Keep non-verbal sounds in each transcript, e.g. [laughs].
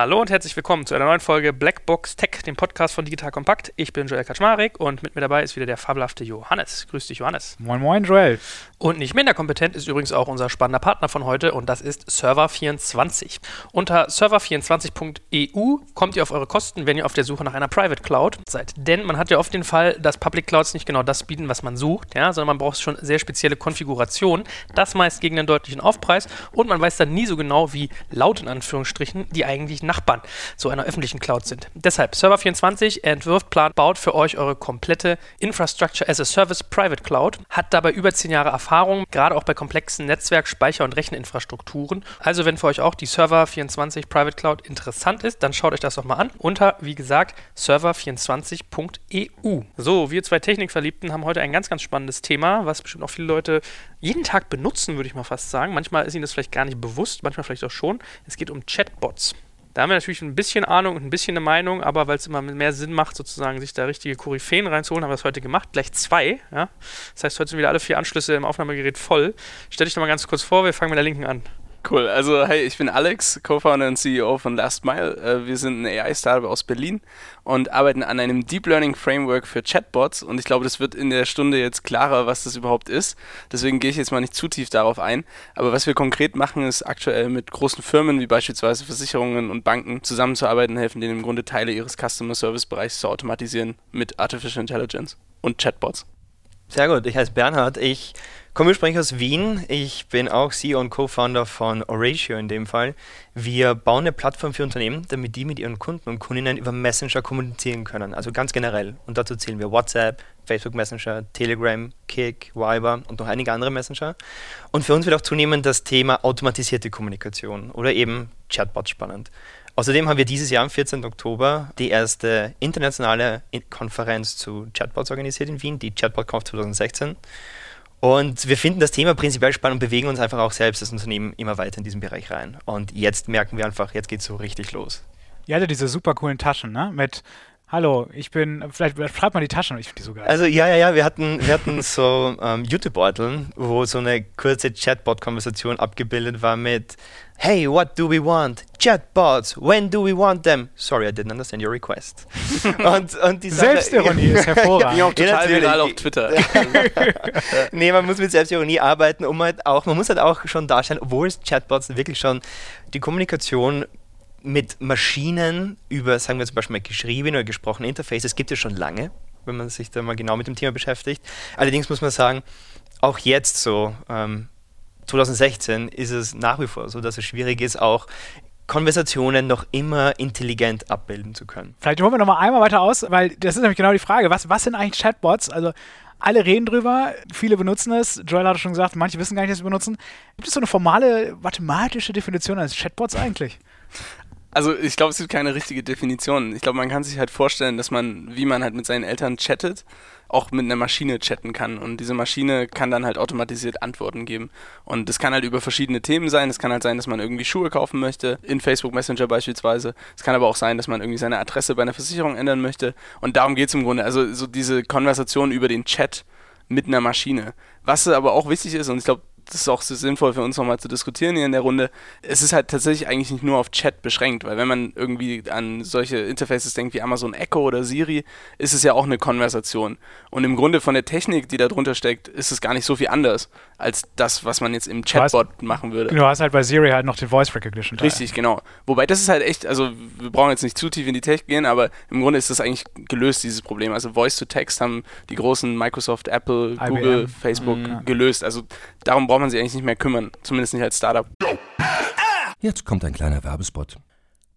Hallo und herzlich willkommen zu einer neuen Folge Blackbox Tech, dem Podcast von Digital Kompakt. Ich bin Joel Kaczmarek und mit mir dabei ist wieder der fabelhafte Johannes. Grüß dich, Johannes. Moin, moin, Joel. Und nicht minder kompetent ist übrigens auch unser spannender Partner von heute und das ist Server24. Unter server24.eu kommt ihr auf eure Kosten, wenn ihr auf der Suche nach einer Private Cloud seid. Denn man hat ja oft den Fall, dass Public Clouds nicht genau das bieten, was man sucht, ja, sondern man braucht schon sehr spezielle Konfigurationen. Das meist gegen einen deutlichen Aufpreis und man weiß dann nie so genau, wie laut in Anführungsstrichen die eigentlich Nachbarn so einer öffentlichen Cloud sind. Deshalb Server24 entwirft, plant, baut für euch eure komplette Infrastructure as a Service Private Cloud, hat dabei über zehn Jahre Erfahrung, gerade auch bei komplexen Netzwerk-, Speicher- und Recheninfrastrukturen. Also wenn für euch auch die Server24 Private Cloud interessant ist, dann schaut euch das doch mal an unter, wie gesagt, server24.eu. So, wir zwei Technikverliebten haben heute ein ganz, ganz spannendes Thema, was bestimmt auch viele Leute jeden Tag benutzen, würde ich mal fast sagen. Manchmal ist ihnen das vielleicht gar nicht bewusst, manchmal vielleicht auch schon. Es geht um Chatbots. Da haben wir natürlich ein bisschen Ahnung und ein bisschen eine Meinung, aber weil es immer mehr Sinn macht, sozusagen sich da richtige Koryphäen reinzuholen, haben wir das heute gemacht. Gleich zwei. Ja? Das heißt, heute sind wieder alle vier Anschlüsse im Aufnahmegerät voll. Stell dich doch mal ganz kurz vor, wir fangen mit der linken an. Cool. Also, hey, ich bin Alex, Co-Founder und CEO von Last Mile. Äh, wir sind ein AI-Startup aus Berlin und arbeiten an einem Deep Learning Framework für Chatbots. Und ich glaube, das wird in der Stunde jetzt klarer, was das überhaupt ist. Deswegen gehe ich jetzt mal nicht zu tief darauf ein. Aber was wir konkret machen, ist aktuell mit großen Firmen wie beispielsweise Versicherungen und Banken zusammenzuarbeiten, helfen denen im Grunde Teile ihres Customer Service Bereichs zu automatisieren mit Artificial Intelligence und Chatbots. Sehr gut, ich heiße Bernhard. Ich komme ursprünglich aus Wien. Ich bin auch CEO und Co-Founder von Oratio in dem Fall. Wir bauen eine Plattform für Unternehmen, damit die mit ihren Kunden und Kundinnen über Messenger kommunizieren können. Also ganz generell. Und dazu zählen wir WhatsApp, Facebook Messenger, Telegram, Kik, Viber und noch einige andere Messenger. Und für uns wird auch zunehmend das Thema automatisierte Kommunikation oder eben Chatbots spannend. Außerdem haben wir dieses Jahr am 14. Oktober die erste internationale Konferenz zu Chatbots organisiert in Wien, die ChatbotConf 2016. Und wir finden das Thema prinzipiell spannend und bewegen uns einfach auch selbst das Unternehmen immer weiter in diesen Bereich rein. Und jetzt merken wir einfach, jetzt geht es so richtig los. Ihr hattet diese super coolen Taschen, ne? Mit Hallo, ich bin, vielleicht schreibt mal die Taschen, ich finde die so geil. Also ja, ja, ja, wir hatten, wir hatten [laughs] so ähm, YouTube-Beuteln, wo so eine kurze Chatbot-Konversation abgebildet war mit Hey, what do we want? Chatbots, when do we want them? Sorry, I didn't understand your request. [laughs] und, und die Selbstironie ist [laughs] hervorragend. ja, auch total ja, viral auf Twitter. nee, man muss mit Selbstironie arbeiten, um halt auch, man muss halt auch schon darstellen, obwohl es Chatbots wirklich schon die Kommunikation mit Maschinen über, sagen wir zum Beispiel geschriebene oder gesprochene Interfaces gibt es schon lange, wenn man sich da mal genau mit dem Thema beschäftigt. Allerdings muss man sagen, auch jetzt so, ähm, 2016 ist es nach wie vor so, dass es schwierig ist, auch Konversationen noch immer intelligent abbilden zu können. Vielleicht holen wir noch mal einmal weiter aus, weil das ist nämlich genau die Frage, was, was sind eigentlich Chatbots? Also alle reden drüber, viele benutzen es. Joel hat schon gesagt, manche wissen gar nicht, dass sie benutzen. Gibt es so eine formale mathematische Definition eines Chatbots eigentlich? Also ich glaube, es gibt keine richtige Definition. Ich glaube, man kann sich halt vorstellen, dass man, wie man halt mit seinen Eltern chattet, auch mit einer Maschine chatten kann. Und diese Maschine kann dann halt automatisiert Antworten geben. Und das kann halt über verschiedene Themen sein. Es kann halt sein, dass man irgendwie Schuhe kaufen möchte, in Facebook Messenger beispielsweise. Es kann aber auch sein, dass man irgendwie seine Adresse bei einer Versicherung ändern möchte. Und darum geht es im Grunde. Also so diese Konversation über den Chat mit einer Maschine. Was aber auch wichtig ist, und ich glaube, das ist auch so sinnvoll für uns nochmal zu diskutieren hier in der Runde. Es ist halt tatsächlich eigentlich nicht nur auf Chat beschränkt, weil wenn man irgendwie an solche Interfaces denkt wie Amazon Echo oder Siri, ist es ja auch eine Konversation. Und im Grunde von der Technik, die da drunter steckt, ist es gar nicht so viel anders als das, was man jetzt im Chatbot hast, machen würde. Du hast halt bei Siri halt noch den Voice Recognition. -Teil. Richtig, genau. Wobei das ist halt echt, also wir brauchen jetzt nicht zu tief in die Tech gehen, aber im Grunde ist das eigentlich gelöst, dieses Problem. Also Voice to Text haben die großen Microsoft, Apple, IBM. Google, Facebook mhm. gelöst. Also darum braucht man sich eigentlich nicht mehr kümmern, zumindest nicht als Startup. Jetzt kommt ein kleiner Werbespot.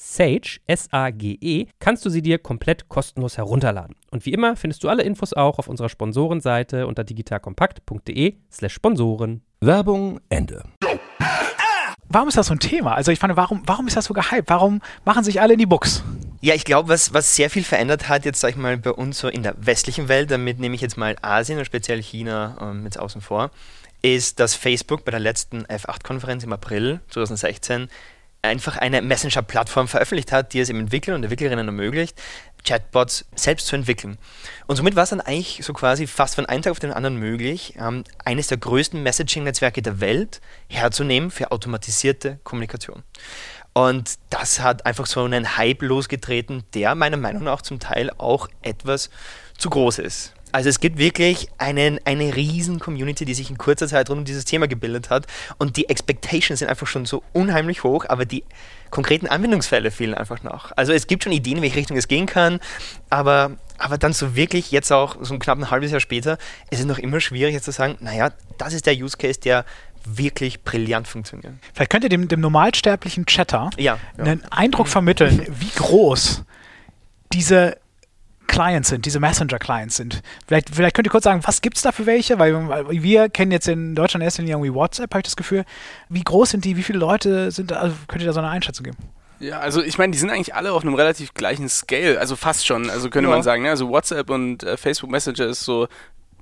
Sage, S-A-G-E, kannst du sie dir komplett kostenlos herunterladen. Und wie immer findest du alle Infos auch auf unserer Sponsorenseite unter digitalkompakt.de slash Sponsoren. Werbung Ende. Warum ist das so ein Thema? Also ich fand, warum, warum ist das so gehypt? Warum machen sich alle in die Box? Ja, ich glaube, was, was sehr viel verändert hat, jetzt sag ich mal, bei uns so in der westlichen Welt, damit nehme ich jetzt mal Asien und speziell China ähm, jetzt außen vor, ist, dass Facebook bei der letzten F8-Konferenz im April 2016 einfach eine Messenger-Plattform veröffentlicht hat, die es eben Entwicklern und Entwicklerinnen ermöglicht, Chatbots selbst zu entwickeln. Und somit war es dann eigentlich so quasi fast von einem Tag auf den anderen möglich, ähm, eines der größten Messaging-Netzwerke der Welt herzunehmen für automatisierte Kommunikation. Und das hat einfach so einen Hype losgetreten, der meiner Meinung nach zum Teil auch etwas zu groß ist. Also es gibt wirklich einen, eine riesen Community, die sich in kurzer Zeit rund um dieses Thema gebildet hat und die Expectations sind einfach schon so unheimlich hoch, aber die konkreten Anwendungsfälle fehlen einfach noch. Also es gibt schon Ideen, in welche Richtung es gehen kann, aber, aber dann so wirklich jetzt auch so knapp ein halbes Jahr später, ist es noch immer schwierig jetzt zu sagen, naja, das ist der Use Case, der wirklich brillant funktioniert. Vielleicht könnt ihr dem, dem normalsterblichen Chatter Ja, ja. einen Eindruck vermitteln, wie groß diese Clients sind, diese Messenger-Clients sind. Vielleicht, vielleicht könnt ihr kurz sagen, was gibt es da für welche? Weil, wir kennen jetzt in Deutschland erst irgendwie WhatsApp, habe ich das Gefühl. Wie groß sind die? Wie viele Leute sind da? Also könnt ihr da so eine Einschätzung geben? Ja, also ich meine, die sind eigentlich alle auf einem relativ gleichen Scale, also fast schon, also könnte Ja. man sagen. Ne? Also WhatsApp und äh, Facebook Messenger ist so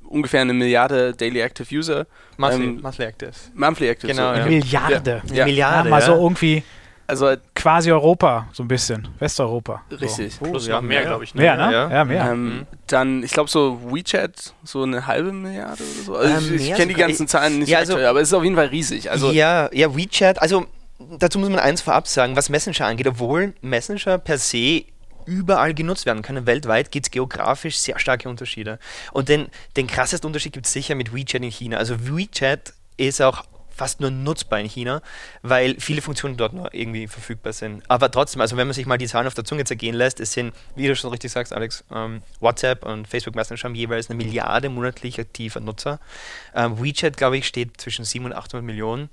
ungefähr eine Milliarde Daily Active User. Monthly, Ähm, monthly Active. Monthly Active. Genau, so, ja. Milliarde. Eine Ja. Milliarde, ja, mal so ja. irgendwie Also halt quasi Europa, so ein bisschen. Westeuropa. richtig. Plus ja, noch mehr, glaube ich. So. Mehr, ne? Ja. Ja, mehr. Ähm, Dann, ich glaube, so WeChat, so eine halbe Milliarde oder so. Also Ähm, ich ich kenne die ganzen Zahlen nicht Ja, also- aktuell, aber es ist auf jeden Fall riesig. Also ja, ja, WeChat, also dazu muss man eins vorab sagen, was Messenger angeht, obwohl Messenger per se überall genutzt werden können, weltweit gibt es geografisch sehr starke Unterschiede. Und den, den krassesten Unterschied gibt es sicher mit WeChat in China. Also WeChat ist auch fast nur nutzbar in China, weil viele Funktionen dort nur irgendwie verfügbar sind. Aber trotzdem, also wenn man sich mal die Zahlen auf der Zunge zergehen lässt, es sind, wie du schon richtig sagst, Alex, ähm, WhatsApp und Facebook Messenger haben jeweils eine Milliarde monatlich aktiver Nutzer. Ähm, WeChat, glaube ich, steht zwischen 700 und 800 Millionen.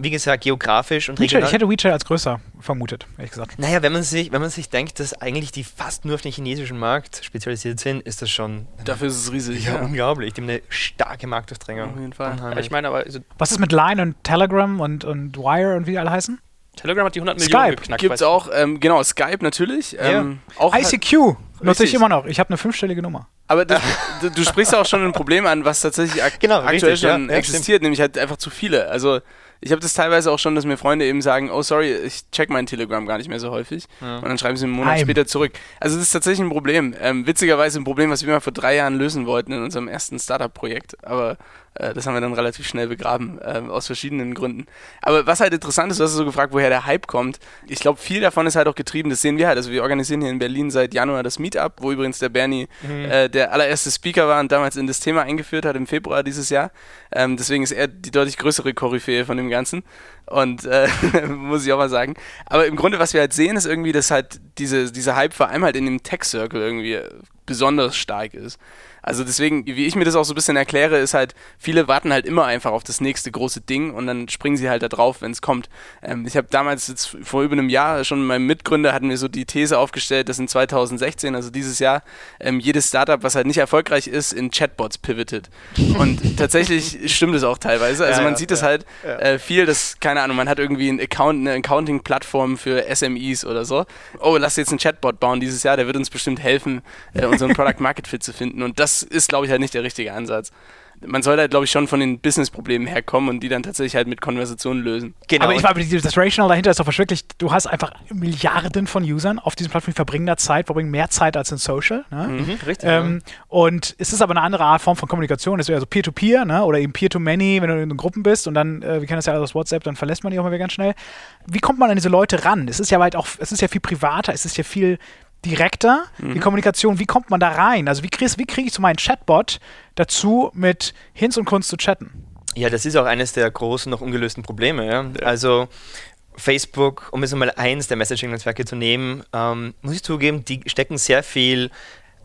Wie gesagt, geografisch und WeChat, regional. ich hätte WeChat als größer vermutet, ehrlich gesagt. Naja, wenn man sich, wenn man sich denkt, dass eigentlich die fast nur auf den chinesischen Markt spezialisiert sind, ist das schon dafür ist es riesig. ja, Ja, unglaublich. Die haben eine starke Marktdurchdringung. Auf jeden Fall. Ich meine, aber also, Was ist mit Line und Telegram und, und Wire und wie die alle heißen? Telegram hat die 100 Skype. Millionen geknackt. Gibt es weißt du. auch, ähm, genau, Skype natürlich. Ähm, auch ICQ nutze ich immer noch. Ich habe eine fünfstellige Nummer. Aber das, [laughs] du, du sprichst auch schon ein Problem an, was tatsächlich ak Genau, aktuell richtig, ja. schon Ja, existiert, nämlich halt einfach zu viele. Also ich habe das teilweise auch schon, dass mir Freunde eben sagen, oh sorry, ich check mein Telegram gar nicht mehr so häufig. Und dann schreiben sie einen Monat Heim. später zurück. Also das ist tatsächlich ein Problem. Ähm, witzigerweise ein Problem, was wir mal vor drei Jahren lösen wollten in unserem ersten Startup-Projekt. Aber das haben wir dann relativ schnell begraben, ähm, aus verschiedenen Gründen. Aber was halt interessant ist, du hast so gefragt, woher der Hype kommt. Ich glaube, viel davon ist halt auch getrieben, das sehen wir halt. Also wir organisieren hier in Berlin seit Januar das Meetup, wo übrigens der Bernie äh, der allererste Speaker war und damals in das Thema eingeführt hat im Februar dieses Jahr. Ähm, deswegen ist er die deutlich größere Koryphäe von dem Ganzen. Und äh, [laughs] muss ich auch mal sagen. Aber im Grunde, was wir halt sehen, ist irgendwie, dass halt diese, dieser Hype vor allem halt in dem Tech-Circle irgendwie besonders stark ist. Also deswegen, wie ich mir das auch so ein bisschen erkläre, ist halt, viele warten halt immer einfach auf das nächste große Ding und dann springen sie halt da drauf, wenn es kommt. Ähm, ich habe damals jetzt vor über einem Jahr schon mit meinem Mitgründer hatten wir so die These aufgestellt, dass in 2016, also dieses Jahr, ähm, jedes Startup, was halt nicht erfolgreich ist, in Chatbots pivotet. Und [laughs] tatsächlich stimmt es auch teilweise. Also Ja, man ja, sieht es ja, halt äh, viel, dass, keine Ahnung, man hat irgendwie ein Account, eine Accounting-Plattform für SMEs oder so. Oh, lass jetzt einen Chatbot bauen dieses Jahr, der wird uns bestimmt helfen, äh, unseren [laughs] Product Market Fit zu finden. Und das das ist, glaube ich, halt nicht der richtige Ansatz. Man soll halt, glaube ich, schon von den Business-Problemen herkommen und die dann tatsächlich halt mit Konversationen lösen. Genau. Aber ich war, das Rational dahinter ist doch wirklich, du hast einfach Milliarden von Usern auf diesen Plattformen, die verbringen da Zeit, verbringen mehr Zeit als in Social. Ne? Mhm, richtig. Ähm, und es ist aber eine andere Art Form von Kommunikation. Es ist ja so Peer-to-Peer ne? oder eben Peer-to-Many, wenn du in Gruppen bist und dann, äh, wir kennen das ja aus WhatsApp, dann verlässt man die auch mal wieder ganz schnell. Wie kommt man an diese Leute ran? Es ist ja weit auch, es ist ja viel privater, es ist ja viel direkter, die Kommunikation. Wie kommt man da rein? Also wie kriege wie krieg ich so meinen Chatbot dazu, mit Hinz und Kunst zu chatten? Ja, das ist auch eines der großen, noch ungelösten Probleme. Ja? Also Facebook, um jetzt mal eins der Messaging-Netzwerke zu nehmen, ähm, muss ich zugeben, die stecken sehr viel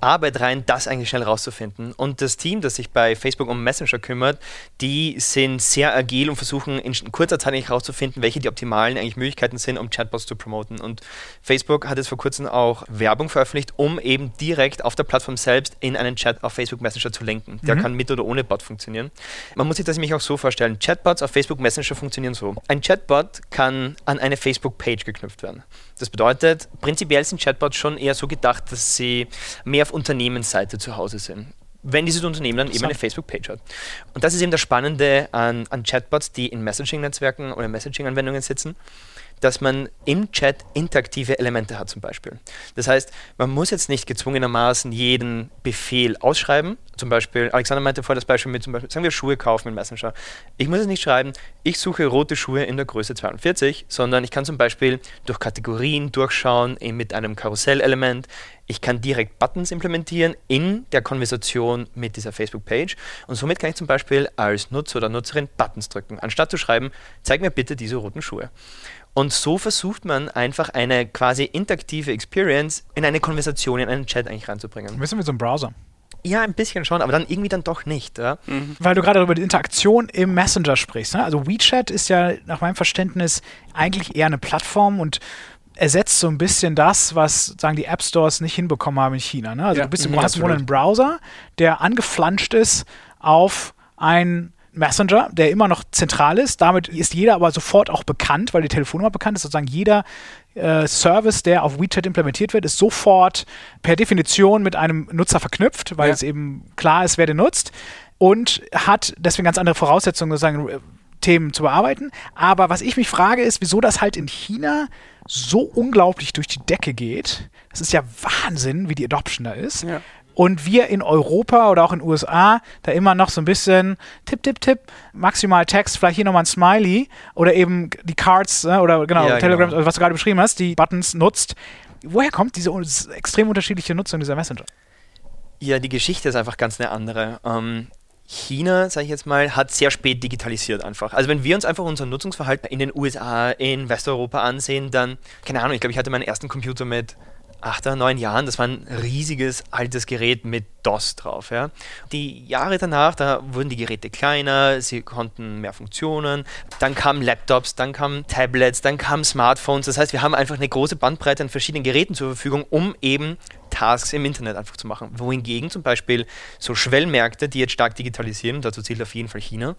Arbeit rein, das eigentlich schnell rauszufinden. Und das Team, das sich bei Facebook um Messenger kümmert, die sind sehr agil und versuchen in kurzer Zeit eigentlich rauszufinden, welche die optimalen eigentlich Möglichkeiten sind, um Chatbots zu promoten. Und Facebook hat jetzt vor kurzem auch Werbung veröffentlicht, um eben direkt auf der Plattform selbst in einen Chat auf Facebook Messenger zu lenken. Der kann mit oder ohne Bot funktionieren. Man muss sich das nämlich auch so vorstellen. Chatbots auf Facebook Messenger funktionieren so. Ein Chatbot kann an eine Facebook-Page geknüpft werden. Das bedeutet, prinzipiell sind Chatbots schon eher so gedacht, dass sie mehr auf Unternehmensseite zu Hause sind. Wenn dieses Unternehmen dann eben eine Facebook-Page hat. Und das ist eben das Spannende an, an Chatbots, die in Messaging-Netzwerken oder Messaging-Anwendungen sitzen, dass man im Chat interaktive Elemente hat zum Beispiel. Das heißt, man muss jetzt nicht gezwungenermaßen jeden Befehl ausschreiben. Zum Beispiel, Alexander meinte vorher das Beispiel mit, zum Beispiel, sagen wir Schuhe kaufen in Messenger. Ich muss jetzt nicht schreiben, ich suche rote Schuhe in der Größe 42, sondern ich kann zum Beispiel durch Kategorien durchschauen mit einem Karussellelement. Ich kann direkt Buttons implementieren in der Konversation mit dieser Facebook-Page und somit kann ich zum Beispiel als Nutzer oder Nutzerin Buttons drücken, anstatt zu schreiben, zeig mir bitte diese roten Schuhe. Und so versucht man einfach eine quasi interaktive Experience in eine Konversation, in einen Chat eigentlich reinzubringen. Ein bisschen wie so ein Browser. Ja, ein bisschen schon, aber dann irgendwie dann doch nicht. Ja? Weil du gerade über die Interaktion im Messenger sprichst. Ne? Also WeChat ist ja nach meinem Verständnis eigentlich eher eine Plattform und ersetzt so ein bisschen das, was sagen die App Stores nicht hinbekommen haben in China. Ne? Also Ja, du bist, mhm, du hast einen Browser, der angeflanscht ist auf ein Messenger, der immer noch zentral ist. Damit ist jeder aber sofort auch bekannt, weil die Telefonnummer bekannt ist. Sozusagen jeder äh, Service, der auf WeChat implementiert wird, ist sofort per Definition mit einem Nutzer verknüpft, weil Ja. es eben klar ist, wer den nutzt und hat deswegen ganz andere Voraussetzungen, sozusagen äh, Themen zu bearbeiten. Aber was ich mich frage, ist, wieso das halt in China so unglaublich durch die Decke geht. Das ist ja Wahnsinn, wie die Adoption da ist. Ja. Und wir in Europa oder auch in den USA da immer noch so ein bisschen Tipp, Tipp, Tipp, maximal Text, vielleicht hier nochmal ein Smiley oder eben die Cards äh, oder genau, Ja, Telegram, genau. was du gerade beschrieben hast, die Buttons nutzt. Woher kommt diese extrem unterschiedliche Nutzung dieser Messenger? Ja, die Geschichte ist einfach ganz eine andere. Ähm, China, sage ich jetzt mal, hat sehr spät digitalisiert einfach. Also wenn wir uns einfach unser Nutzungsverhalten in den USA, in Westeuropa ansehen, dann, keine Ahnung, ich glaube, ich hatte meinen ersten Computer mit acht, neun Jahren. Das war ein riesiges, altes Gerät mit DOS drauf. Ja. Die Jahre danach, da wurden die Geräte kleiner, sie konnten mehr Funktionen. Dann kamen Laptops, dann kamen Tablets, dann kamen Smartphones. Das heißt, wir haben einfach eine große Bandbreite an verschiedenen Geräten zur Verfügung, um eben Tasks im Internet einfach zu machen. Wohingegen zum Beispiel so Schwellmärkte, die jetzt stark digitalisieren, dazu zählt auf jeden Fall China,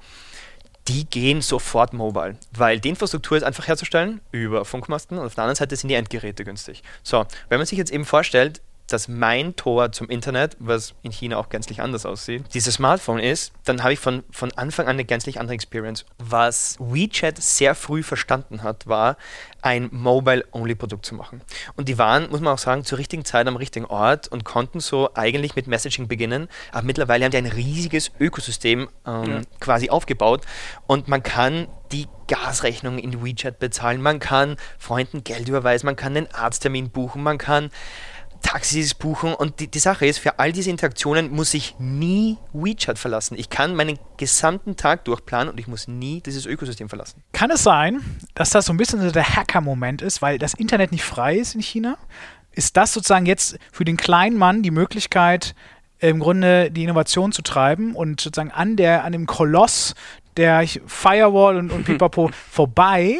die gehen sofort mobile, weil die Infrastruktur ist einfach herzustellen über Funkmasten und auf der anderen Seite sind die Endgeräte günstig. So, wenn man sich jetzt eben vorstellt, dass mein Tor zum Internet, was in China auch gänzlich anders aussieht, dieses Smartphone ist, dann habe ich von, von Anfang an eine gänzlich andere Experience. Was WeChat sehr früh verstanden hat, war, ein Mobile-Only-Produkt zu machen. Und die waren, muss man auch sagen, zur richtigen Zeit am richtigen Ort und konnten so eigentlich mit Messaging beginnen. Aber mittlerweile haben die ein riesiges Ökosystem ähm, Ja. quasi aufgebaut und man kann die Gasrechnung in WeChat bezahlen, man kann Freunden Geld überweisen, man kann einen Arzttermin buchen, man kann Taxis buchen und die, die Sache ist, für all diese Interaktionen muss ich nie WeChat verlassen. Ich kann meinen gesamten Tag durchplanen und ich muss nie dieses Ökosystem verlassen. Kann es sein, dass das so ein bisschen der Hacker-Moment ist, weil das Internet nicht frei ist in China? Ist das sozusagen jetzt für den kleinen Mann die Möglichkeit, im Grunde die Innovation zu treiben und sozusagen an, der, an dem Koloss der Firewall und, und [laughs] Pipapo vorbei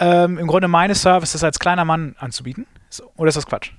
ähm, im Grunde meine Services als kleiner Mann anzubieten? Oder ist das Quatsch?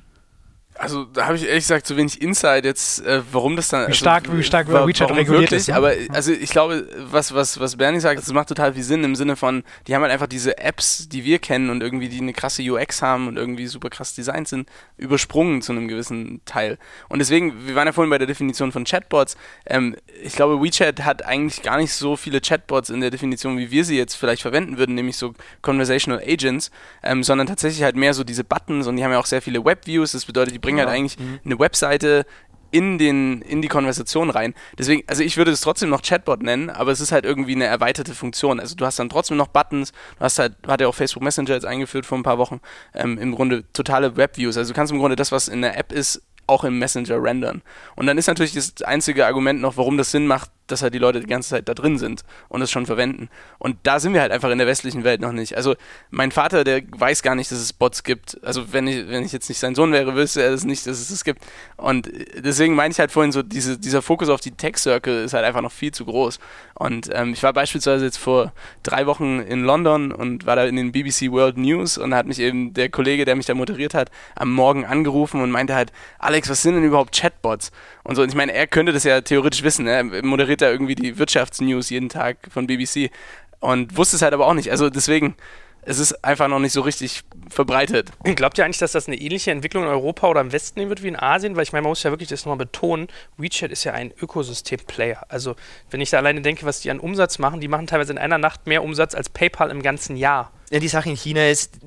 Also da habe ich ehrlich gesagt zu wenig Insight jetzt, äh, warum das dann. Wie also, stark, wie stark wa- WeChat reguliert wirklich, ist. ne? Aber also ich glaube, was, was, was Bernie sagt, das macht total viel Sinn im Sinne von, die haben halt einfach diese Apps, die wir kennen und irgendwie die eine krasse UX haben und irgendwie super krass designt sind, übersprungen zu einem gewissen Teil. Und deswegen, wir waren ja vorhin bei der Definition von Chatbots. Ähm, ich glaube, WeChat hat eigentlich gar nicht so viele Chatbots in der Definition, wie wir sie jetzt vielleicht verwenden würden, nämlich so Conversational Agents, ähm, sondern tatsächlich halt mehr so diese Buttons und die haben ja auch sehr viele Webviews. Das bedeutet, die bringen halt eigentlich eine Webseite in, den, in die Konversation rein. Deswegen, also ich würde es trotzdem noch Chatbot nennen, aber es ist halt irgendwie eine erweiterte Funktion. Also du hast dann trotzdem noch Buttons, du hast halt, hat ja auch Facebook Messenger jetzt eingeführt vor ein paar Wochen, ähm, im Grunde totale Webviews. Also du kannst im Grunde das, was in der App ist, auch im Messenger rendern. Und dann ist natürlich das einzige Argument noch, warum das Sinn macht, dass halt die Leute die ganze Zeit da drin sind und es schon verwenden. Und da sind wir halt einfach in der westlichen Welt noch nicht. Also mein Vater, der weiß gar nicht, dass es Bots gibt. Also wenn ich, wenn ich jetzt nicht sein Sohn wäre, wüsste er es nicht, dass es es gibt. Und deswegen meine ich halt vorhin so, diese, dieser Fokus auf die Tech-Circle ist halt einfach noch viel zu groß. Und ähm, ich war beispielsweise jetzt vor drei Wochen in London und war da in den BBC World News und hat mich eben der Kollege, der mich da moderiert hat, am Morgen angerufen und meinte halt, Alex, was sind denn überhaupt Chatbots? Und so, und ich meine, er könnte das ja theoretisch wissen. Ne? Er moderiert da irgendwie die Wirtschaftsnews jeden Tag von BBC und wusste es halt aber auch nicht. Also deswegen, es ist einfach noch nicht so richtig verbreitet. Glaubt ihr eigentlich, dass das eine ähnliche Entwicklung in Europa oder im Westen nehmen wird wie in Asien? Weil ich meine, man muss ja wirklich das nochmal betonen, WeChat ist ja ein Ökosystem-Player. Also wenn ich da alleine denke, was die an Umsatz machen, die machen teilweise in einer Nacht mehr Umsatz als PayPal im ganzen Jahr. Ja, die Sache in China ist,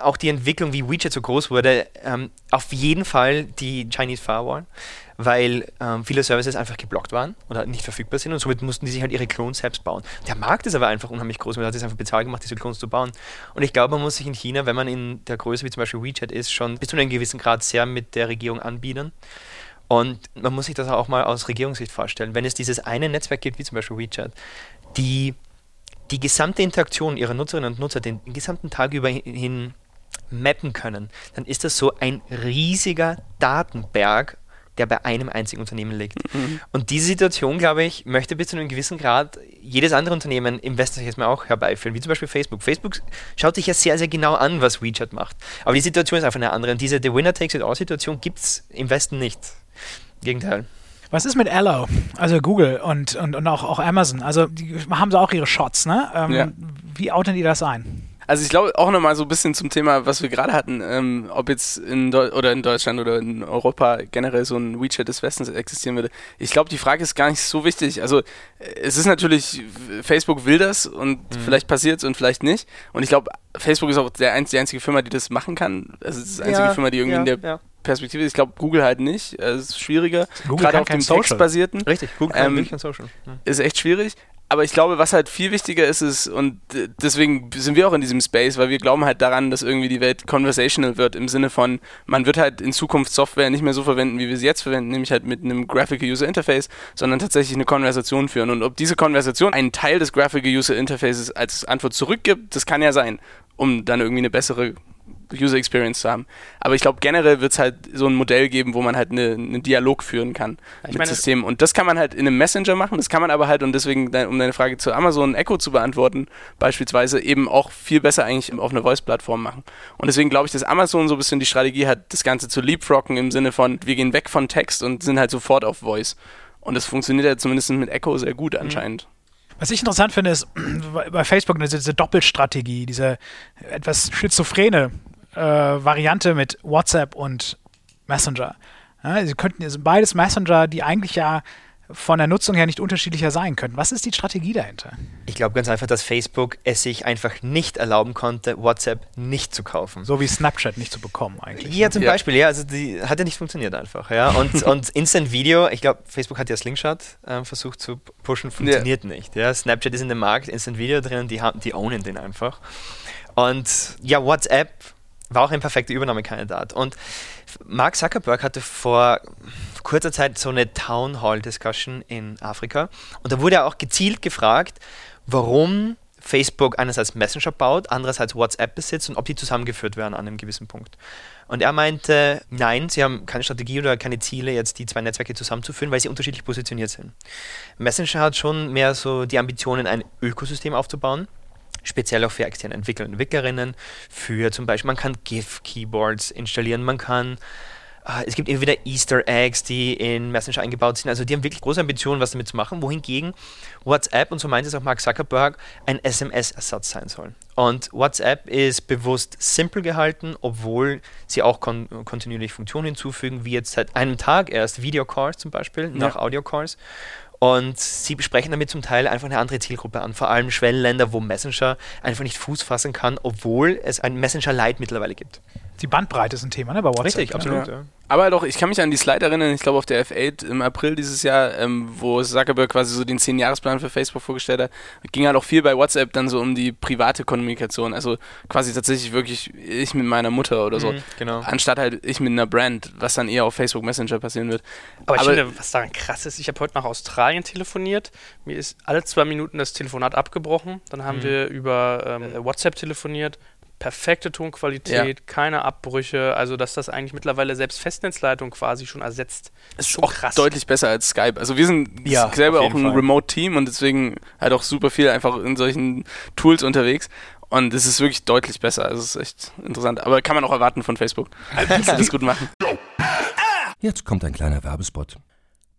auch die Entwicklung, wie WeChat so groß wurde, ähm, auf jeden Fall die Chinese Firewall, weil ähm, viele Services einfach geblockt waren oder nicht verfügbar sind und somit mussten die sich halt ihre Clones selbst bauen. Der Markt ist aber einfach unheimlich groß, man hat es einfach bezahlt gemacht, diese Clones zu bauen. Und ich glaube, man muss sich in China, wenn man in der Größe wie zum Beispiel WeChat ist, schon bis zu einem gewissen Grad sehr mit der Regierung anbieten. Und man muss sich das auch mal aus Regierungssicht vorstellen. Wenn es dieses eine Netzwerk gibt, wie zum Beispiel WeChat, die die gesamte Interaktion ihrer Nutzerinnen und Nutzer den gesamten Tag über hin mappen können, dann ist das so ein riesiger Datenberg, der bei einem einzigen Unternehmen liegt. Und diese Situation, glaube ich, möchte bis zu einem gewissen Grad jedes andere Unternehmen im Westen sich jetzt mal auch herbeiführen, wie zum Beispiel Facebook. Facebook schaut sich ja sehr, sehr genau an, was WeChat macht. Aber die Situation ist einfach eine andere. Und diese The Winner Takes It All-Situation gibt es im Westen nicht. Im Gegenteil. Was ist mit Allo? Also Google und, und, und auch, auch Amazon. Also die haben so auch ihre Shots, ne? Ähm, Ja. Wie ordnen die das ein? Also ich glaube auch nochmal so ein bisschen zum Thema, was wir gerade hatten, ähm, ob jetzt in Deu oder in Deutschland oder in Europa generell so ein WeChat des Westens existieren würde. Ich glaube, die Frage ist gar nicht so wichtig. Also äh, es ist natürlich, Facebook will das und vielleicht passiert es und vielleicht nicht. Und ich glaube, Facebook ist auch der einz die einzige Firma, die das machen kann. Also es ist die einzige Firma, die irgendwie in der ja. Perspektive ist. Ich glaube, Google halt nicht. Es ist schwieriger. Google Gerade kann auf dem Social. Textbasierten Richtig, Google Ähm, wirklich und Social. Ja. ist echt schwierig. Aber ich glaube, was halt viel wichtiger ist, ist, und äh, deswegen sind wir auch in diesem Space, weil wir glauben halt daran, dass irgendwie die Welt conversational wird, im Sinne von, man wird halt in Zukunft Software nicht mehr so verwenden, wie wir sie jetzt verwenden, nämlich halt mit einem Graphical User Interface, sondern tatsächlich eine Konversation führen. Und ob diese Konversation einen Teil des Graphical User Interfaces als Antwort zurückgibt, das kann ja sein, um dann irgendwie eine bessere User Experience zu haben. Aber ich glaube, generell wird es halt so ein Modell geben, wo man halt eine- einen Dialog führen kann Ich mit meine- Systemen. Und das kann man halt in einem Messenger machen, das kann man aber halt, und deswegen, um deine Frage zu Amazon Echo zu beantworten, beispielsweise eben auch viel besser eigentlich auf einer Voice-Plattform machen. Und deswegen glaube ich, dass Amazon so ein bisschen die Strategie hat, das Ganze zu leapfroggen im Sinne von, wir gehen weg von Text und sind halt sofort auf Voice. Und das funktioniert ja zumindest mit Echo sehr gut anscheinend. Was ich interessant finde, ist bei [clears throat] bei Facebook diese, diese Doppelstrategie, diese etwas schizophrene äh, Variante mit WhatsApp und Messenger. Ja, sie könnten also beides Messenger, die eigentlich ja von der Nutzung her nicht unterschiedlicher sein könnten. Was ist die Strategie dahinter? Ich glaube ganz einfach, dass Facebook es sich einfach nicht erlauben konnte, WhatsApp nicht zu kaufen. So wie Snapchat nicht zu bekommen eigentlich. Ja, zum Ja. Beispiel, ja, also die hat ja nicht funktioniert einfach, ja. Und, [laughs] und Instant Video, ich glaube, Facebook hat ja Slingshot ähm, versucht zu pushen, funktioniert nicht. Ja, Snapchat ist in dem Markt, Instant Video drin, die, haben, die ownen den einfach. Und ja, WhatsApp war auch ein perfekter Übernahmekandidat. Und Mark Zuckerberg hatte vor kurzer Zeit so eine Town Hall Discussion in Afrika und da wurde er auch gezielt gefragt, warum Facebook einerseits Messenger baut, andererseits WhatsApp besitzt und ob die zusammengeführt werden an einem gewissen Punkt. Und er meinte, nein, sie haben keine Strategie oder keine Ziele, jetzt die zwei Netzwerke zusammenzuführen, weil sie unterschiedlich positioniert sind. Messenger hat schon mehr so die Ambitionen, ein Ökosystem aufzubauen, speziell auch für externe Entwickler und Entwicklerinnen, für zum Beispiel, man kann GIF-Keyboards installieren, man kann äh, es gibt immer wieder Easter Eggs, die in Messenger eingebaut sind. Also die haben wirklich große Ambitionen, was damit zu machen, wohingegen WhatsApp, und so meint es auch Mark Zuckerberg, ein SMS-Ersatz sein soll. Und WhatsApp ist bewusst simpel gehalten, obwohl sie auch kon kontinuierlich Funktionen hinzufügen, wie jetzt seit einem Tag erst Videocalls zum Beispiel, nach Audio-Calls. Und sie besprechen damit zum Teil einfach eine andere Zielgruppe an, vor allem Schwellenländer, wo Messenger einfach nicht Fuß fassen kann, obwohl es ein Messenger Lite mittlerweile gibt. Die Bandbreite ist ein Thema, ne, bei WhatsApp. Richtig, ne? absolut. Ja. Ja. Aber doch, ich kann mich an die Slide erinnern, ich glaube auf der F8 im April dieses Jahr, ähm, wo Zuckerberg quasi so den 10-Jahres-Plan für Facebook vorgestellt hat, ging halt auch viel bei WhatsApp dann so um die private Kommunikation. Also quasi tatsächlich wirklich ich mit meiner Mutter oder so. Mhm, genau. Anstatt halt ich mit einer Brand, was dann eher auf Facebook Messenger passieren wird. Aber ich Aber- finde, was daran krass ist, ich habe heute nach Australien telefoniert. Mir ist alle zwei Minuten das Telefonat abgebrochen. Dann haben Mhm. wir über ähm, WhatsApp telefoniert. Perfekte Tonqualität, keine Abbrüche. Also, dass das eigentlich mittlerweile selbst Festnetzleitung quasi schon ersetzt. Ist schon auch krass. deutlich besser als Skype. Also wir sind Ja, selber auch ein. Remote-Team und deswegen halt auch super viel einfach in solchen Tools unterwegs. Und es ist wirklich deutlich besser. Also es ist echt interessant. Aber kann man auch erwarten von Facebook. [laughs] Dass sie das gut machen. Jetzt kommt ein kleiner Werbespot.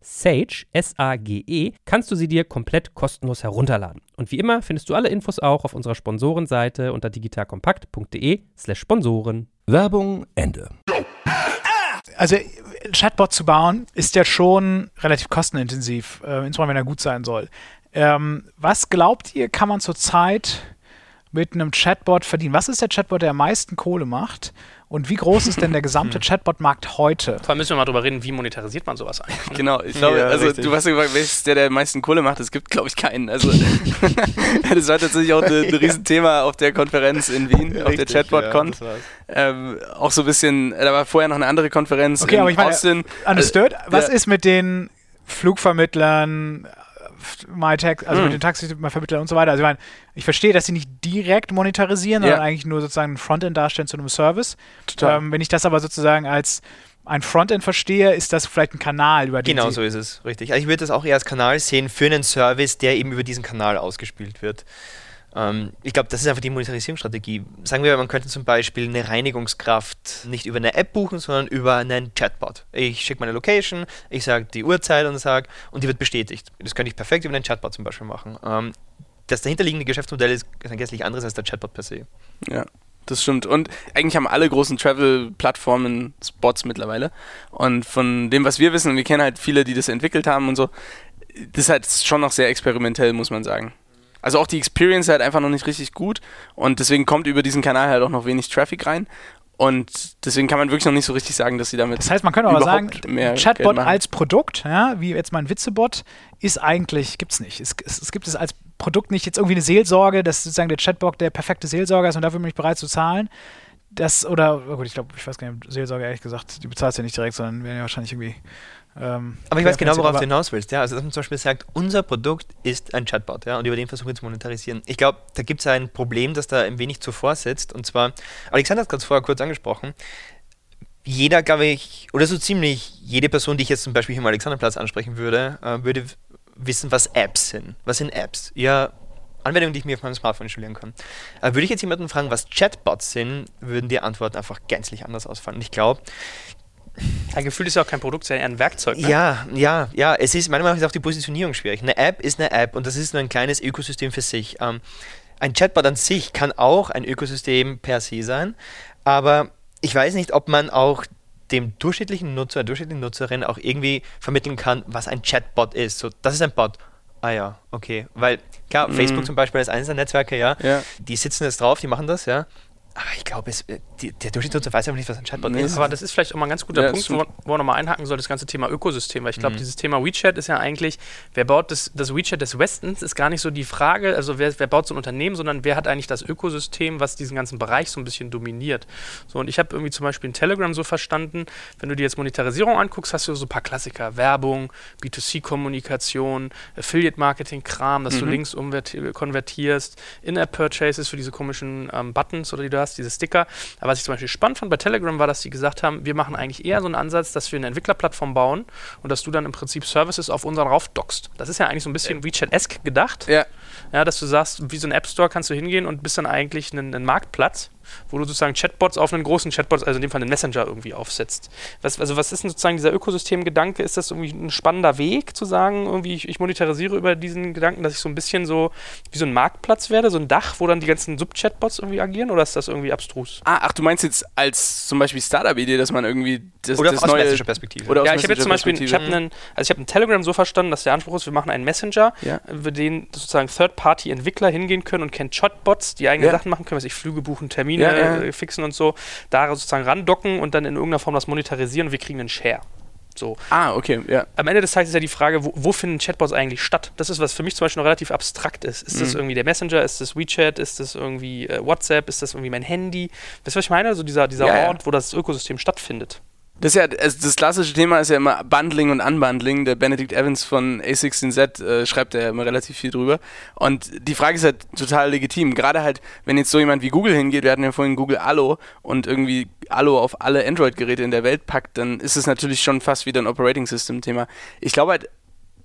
Sage, S-A-G-E, kannst du sie dir komplett kostenlos herunterladen. Und wie immer findest du alle Infos auch auf unserer Sponsorenseite unter digitalkompakt.de slash Sponsoren. Werbung Ende. Also ein Chatbot zu bauen ist ja schon relativ kostenintensiv, äh, insbesondere wenn er gut sein soll. Ähm, was glaubt ihr, kann man zurzeit mit einem Chatbot verdienen? Was ist der Chatbot, der am meisten Kohle macht? Und wie groß ist denn der gesamte Chatbot-Markt heute? Vor allem müssen wir mal drüber reden, wie monetarisiert man sowas eigentlich. ne? Genau, ich glaube, Ja, also richtig. du hast ja gefragt, welches der, der am meisten Kohle macht. Es gibt, glaube ich, keinen. Also [laughs] [laughs] das war tatsächlich auch ein Riesenthema auf der Konferenz in Wien, auf der Chatbot-Con. ähm, auch so ein bisschen, da war vorher noch eine andere Konferenz Okay, in aber ich meine, Austin. Understood? Also, Was ja. ist mit den Flugvermittlern, MyTax, also Hm. mit den Taxivermittlern und so weiter? Also ich meine, ich verstehe, dass sie nicht direkt monetarisieren, Ja. sondern eigentlich nur sozusagen ein Frontend darstellen zu einem Service. Ähm, wenn ich das aber sozusagen als ein Frontend verstehe, ist das vielleicht ein Kanal, über den Genau so ist es, richtig. Also ich würde das auch eher als Kanal sehen für einen Service, der eben über diesen Kanal ausgespielt wird. Ähm, ich glaube, das ist einfach die Monetarisierungsstrategie. Sagen wir, man könnte zum Beispiel eine Reinigungskraft nicht über eine App buchen, sondern über einen Chatbot. Ich schicke meine Location, ich sage die Uhrzeit und sage, und die wird bestätigt. Das könnte ich perfekt über einen Chatbot zum Beispiel machen. Ähm, das dahinterliegende Geschäftsmodell ist ein gänzlich anderes als der Chatbot per se. Ja, das stimmt. Und eigentlich haben alle großen Travel-Plattformen Spots mittlerweile. Und von dem, was wir wissen, und wir kennen halt viele, die das entwickelt haben und so, das ist halt schon noch sehr experimentell, muss man sagen. Also auch die Experience ist halt einfach noch nicht richtig gut und deswegen kommt über diesen Kanal halt auch noch wenig Traffic rein. Und deswegen kann man wirklich noch nicht so richtig sagen, dass sie damit. Das heißt, man könnte aber sagen, ein Chatbot als Produkt, ja, wie jetzt mein Witzebot, ist eigentlich, gibt es nicht. Es, es, es gibt es als Produkt nicht jetzt irgendwie eine Seelsorge, dass sozusagen der Chatbot der perfekte Seelsorger ist und dafür bin ich bereit zu zahlen. Das, oder, oh gut, ich glaube, ich weiß gar nicht, Seelsorge ehrlich gesagt, die bezahlst du ja nicht direkt, sondern werden ja wahrscheinlich irgendwie. Ähm, Aber ich weiß genau, worauf aber- du hinaus willst. Ja? Also, dass man zum Beispiel sagt, unser Produkt ist ein Chatbot ja? und über den versuchen wir zu monetarisieren. Ich glaube, da gibt es ein Problem, das da ein wenig zuvor sitzt. Und zwar, Alexander hat es gerade vorher kurz angesprochen. Jeder, glaube ich, oder so ziemlich jede Person, die ich jetzt zum Beispiel hier im Alexanderplatz ansprechen würde, äh, würde wissen, was Apps sind. Was sind Apps? Ja, Anwendungen, die ich mir auf meinem Smartphone installieren kann. Äh, würde ich jetzt jemanden fragen, was Chatbots sind, würden die Antworten einfach gänzlich anders ausfallen. Und ich glaube, Ein Gefühl ist ja auch kein Produkt, sondern eher ein Werkzeug. Ne? Ja, ja, ja. Es ist manchmal ist auch die Positionierung schwierig. Eine App ist eine App und das ist nur ein kleines Ökosystem für sich. Ähm, ein Chatbot an sich kann auch ein Ökosystem per se sein, aber ich weiß nicht, ob man auch dem durchschnittlichen Nutzer, der durchschnittlichen Nutzerin auch irgendwie vermitteln kann, was ein Chatbot ist. So, das ist ein Bot. Ah ja, okay. Weil, klar, Mhm. Facebook zum Beispiel als eines der Netzwerke, ja, Ja. die sitzen jetzt drauf, die machen das, ja. Aber ich glaube, äh, die- der Durchschnittsnutzer weiß aber nicht, was ein Chatbot Nee, ist. Aber das ist vielleicht auch mal ein ganz guter Ja, Punkt, wo, wo man nochmal einhaken soll, das ganze Thema Ökosystem. Weil ich Mhm. glaube, dieses Thema WeChat ist ja eigentlich, wer baut das, das WeChat des Westens, ist gar nicht so die Frage, also wer, wer baut so ein Unternehmen, sondern wer hat eigentlich das Ökosystem, was diesen ganzen Bereich so ein bisschen dominiert. So, und ich habe irgendwie zum Beispiel in Telegram so verstanden, wenn du dir jetzt Monetarisierung anguckst, hast du so ein paar Klassiker, Werbung, B2C-Kommunikation, Affiliate-Marketing-Kram, dass du Mhm. Links umverti- konvertierst, In-App-Purchases für diese komischen ähm, Buttons oder die du hast, diese Sticker. Aber was ich zum Beispiel spannend fand bei Telegram war, dass die gesagt haben, wir machen eigentlich eher so einen Ansatz, dass wir eine Entwicklerplattform bauen und dass du dann im Prinzip Services auf unseren raufdockst. Das ist ja eigentlich so ein bisschen WeChat-esque gedacht. Ja. Ja, dass du sagst, wie so ein App Store kannst du hingehen und bist dann eigentlich ein, ein Marktplatz, wo du sozusagen Chatbots auf einen großen Chatbot, also in dem Fall einen Messenger irgendwie aufsetzt. Was, also was ist denn sozusagen dieser Ökosystemgedanke? Ist das irgendwie ein spannender Weg zu sagen, irgendwie ich, ich monetarisiere über diesen Gedanken, dass ich so ein bisschen so wie so ein Marktplatz werde, so ein Dach, wo dann die ganzen Sub-Chatbots irgendwie agieren oder ist das irgendwie abstrus? Ah, ach, du meinst jetzt als zum Beispiel Startup-Idee, dass man irgendwie das, Oder das aus neue... Messenger-Perspektive. Oder aus ja, ich habe jetzt zum Beispiel, ich habe einen, also ich habe einen Telegram so verstanden, dass der Anspruch ist, wir machen einen Messenger, Ja. über den sozusagen Third-Party-Entwickler hingehen können und kennen Chatbots, die eigene Ja. Sachen machen können, was ich Flüge buchen, Termine Ja, ja. äh, fixen und so, da sozusagen randocken und dann in irgendeiner Form das monetarisieren und wir kriegen einen Share. So. Ah, okay, ja. Am Ende des Tages ist ja die Frage, wo, wo finden Chatbots eigentlich statt? Das ist, was für mich zum Beispiel noch relativ abstrakt ist. Ist das Mhm. irgendwie der Messenger? Ist das WeChat? Ist das irgendwie äh, WhatsApp? Ist das irgendwie mein Handy? Weißt du, was ich meine? So dieser, dieser ja. Ort, wo das Ökosystem stattfindet. Das, ist ja, also das klassische Thema ist ja immer Bundling und Unbundling. Der Benedict Evans von A16Z äh, schreibt ja immer relativ viel drüber. Und die Frage ist halt total legitim. Gerade halt, wenn jetzt so jemand wie Google hingeht, wir hatten ja vorhin Google Allo und irgendwie Allo auf alle Android-Geräte in der Welt packt, dann ist es natürlich schon fast wieder ein Operating System-Thema. Ich glaube halt,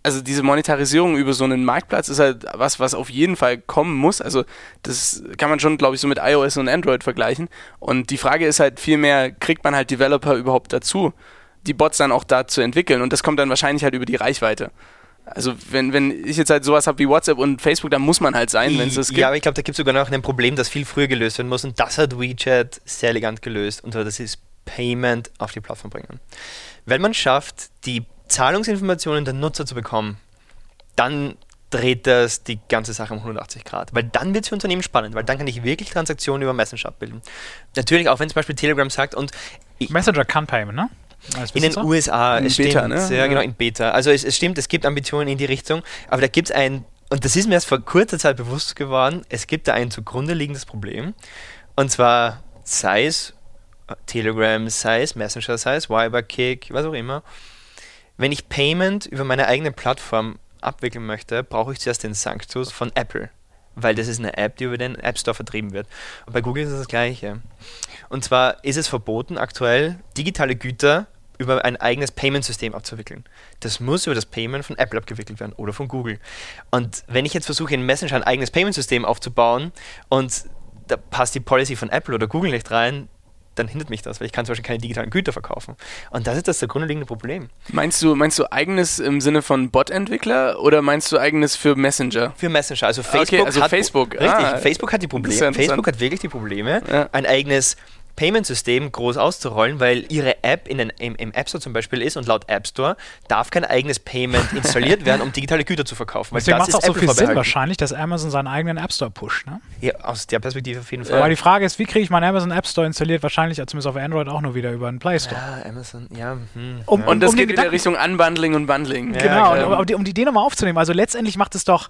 also diese Monetarisierung über so einen Marktplatz ist halt was, was auf jeden Fall kommen muss. Also das kann man schon, glaube ich, so mit iOS und Android vergleichen. Und die Frage ist halt vielmehr, kriegt man halt Developer überhaupt dazu, die Bots dann auch da zu entwickeln? Und das kommt dann wahrscheinlich halt über die Reichweite. Also wenn, wenn ich jetzt halt sowas habe wie WhatsApp und Facebook, dann muss man halt sein, wenn es das gibt. Ja, aber ich glaube, da gibt es sogar noch ein Problem, das viel früher gelöst werden muss. Und das hat WeChat sehr elegant gelöst. Und zwar, das ist Payment auf die Plattform bringen. Wenn man schafft, die Zahlungsinformationen der Nutzer zu bekommen, dann dreht das die ganze Sache um 180 Grad. Weil dann wird es für Unternehmen spannend, weil dann kann ich wirklich Transaktionen über Messenger abbilden. Natürlich auch, wenn zum Beispiel Telegram sagt, und ich, Messenger kann Payment, ne? In den Besitzer? USA, In es Beta, stimmt, ne? ja, genau, in Beta. Also es, es stimmt, es gibt Ambitionen in die Richtung, aber da gibt es ein, und das ist mir erst vor kurzer Zeit bewusst geworden, es gibt da ein zugrunde liegendes Problem. Und zwar sei es äh, Telegram, sei es Messenger, sei es Viber, Kick, was auch immer. Wenn ich Payment über meine eigene Plattform abwickeln möchte, brauche ich zuerst den Sanctus von Apple. Weil das ist eine App, die über den App Store vertrieben wird. Und bei Google ist es das Gleiche. Und zwar ist es verboten, aktuell digitale Güter über ein eigenes Payment-System abzuwickeln. Das muss über das Payment von Apple abgewickelt werden oder von Google. Und wenn ich jetzt versuche, in Messenger ein eigenes Payment-System aufzubauen und da passt die Policy von Apple oder Google nicht rein, dann hindert mich das, weil ich kann zum Beispiel keine digitalen Güter verkaufen. Und das ist das zugrunde liegende Problem. Meinst du, meinst du eigenes im Sinne von Bot-Entwickler oder meinst du eigenes für Messenger? Für Messenger, also Okay, Facebook also hat Facebook. Richtig, Ah, Facebook hat die Probleme. Facebook hat wirklich die Probleme, Ja. ein eigenes Payment-System groß auszurollen, weil ihre App in den, im, im App Store zum Beispiel ist und laut App Store darf kein eigenes Payment installiert werden, um digitale Güter zu verkaufen. Weil Deswegen das macht es auch so viel Sinn wahrscheinlich, dass Amazon seinen eigenen App Store pusht. Ne? Ja, aus der Perspektive auf jeden. Fall. Aber die Frage ist, wie kriege ich meinen Amazon App Store installiert? Wahrscheinlich, zumindest auf Android, auch nur wieder über einen Play Store. Ja, Amazon, ja. Hm, Um- ja. Und das Um geht in der Gedanken- Richtung Unbundling und Bundling. Ja, genau, genau. und, um, die, um die Idee nochmal aufzunehmen. Also letztendlich macht es doch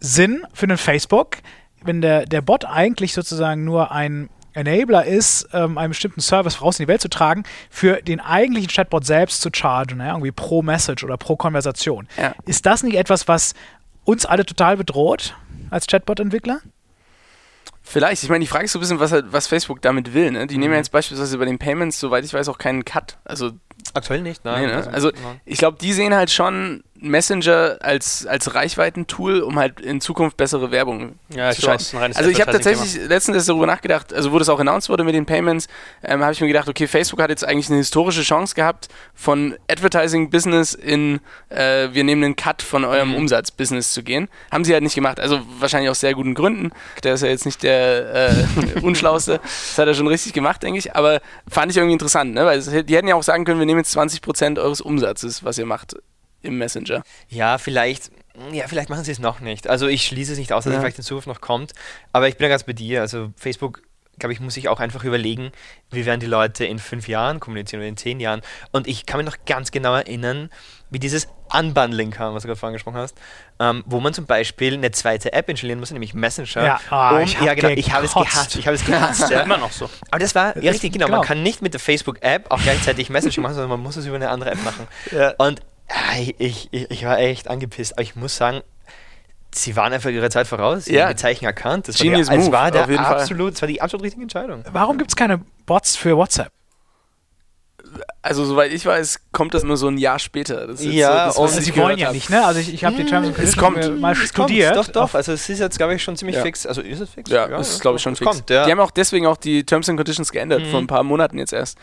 Sinn für den Facebook, wenn der, der Bot eigentlich sozusagen nur ein Enabler ist, ähm, einen bestimmten Service raus in die Welt zu tragen, für den eigentlichen Chatbot selbst zu chargen, ne? irgendwie pro Message oder pro Konversation. Ja. Ist das nicht etwas, was uns alle total bedroht als Chatbot-Entwickler? Vielleicht. Ich meine, die Frage ist so ein bisschen, was, halt, was Facebook damit will. Ne? Die Mhm. nehmen ja jetzt beispielsweise bei den Payments, soweit ich weiß, auch keinen Cut. Also Aktuell nicht, Nee, nein. ne? Also, nein. ich glaube, die sehen halt schon Messenger als, als Reichweitentool, um halt in Zukunft bessere Werbung Ja, zu schalten. Also ich habe tatsächlich letztens darüber nachgedacht, also wo das auch announced wurde mit den Payments, ähm, habe ich mir gedacht, okay, Facebook hat jetzt eigentlich eine historische Chance gehabt, von Advertising-Business in äh, wir nehmen einen Cut von eurem Mhm. Umsatz-Business zu gehen. Haben sie halt nicht gemacht. Also wahrscheinlich aus sehr guten Gründen. Der ist ja jetzt nicht der äh, [laughs] unschlauste. Das hat er schon richtig gemacht, denke ich. Aber fand ich irgendwie interessant, ne? Weil die hätten ja auch sagen können, wir nehmen jetzt 20% eures Umsatzes, was ihr macht im Messenger. Ja, vielleicht, ja, vielleicht machen sie es noch nicht. Also ich schließe es nicht aus, dass Ja. es vielleicht in Zukunft noch kommt. Aber ich bin da ganz bei dir. Also Facebook, glaube ich, muss sich auch einfach überlegen, wie werden die Leute in fünf Jahren kommunizieren oder in zehn Jahren. Und ich kann mich noch ganz genau erinnern, wie dieses Unbundling kam, was du gerade vorhin gesprochen hast, ähm, wo man zum Beispiel eine zweite App installieren muss, nämlich Messenger. Ja, ah, um, ich hab ja, genau, ich habe es gehasst. Ich habe es [laughs] gehasst. ja. Immer noch so. Aber das war ja, richtig, genau. Man genau. kann nicht mit der Facebook-App auch gleichzeitig Messenger machen, sondern man muss es über eine andere App machen. Und ah, ich, ich, ich war echt angepisst. Aber ich muss sagen, sie waren einfach ihrer Zeit voraus. Sie Ja. haben die Zeichen erkannt. Das Genius war, die, es move, war der auf jeden Fall. absolut, das war die absolut richtige Entscheidung. Warum gibt es keine Bots für WhatsApp? Also soweit ich weiß, kommt das nur so ein Jahr später. Das ist jetzt Ja, so, das, und Sie wollen ja hab. nicht, ne? Also ich, ich habe die Terms and es Conditions kommt. mal Es kommt, studiert. Doch, doch. Also es ist jetzt, glaube ich, schon ziemlich Ja. fix. Also ist es fix? Ja, das ist, glaube ich, schon es fix. kommt, ja. Die haben auch deswegen auch die Terms and Conditions geändert, Mhm. vor ein paar Monaten jetzt erst.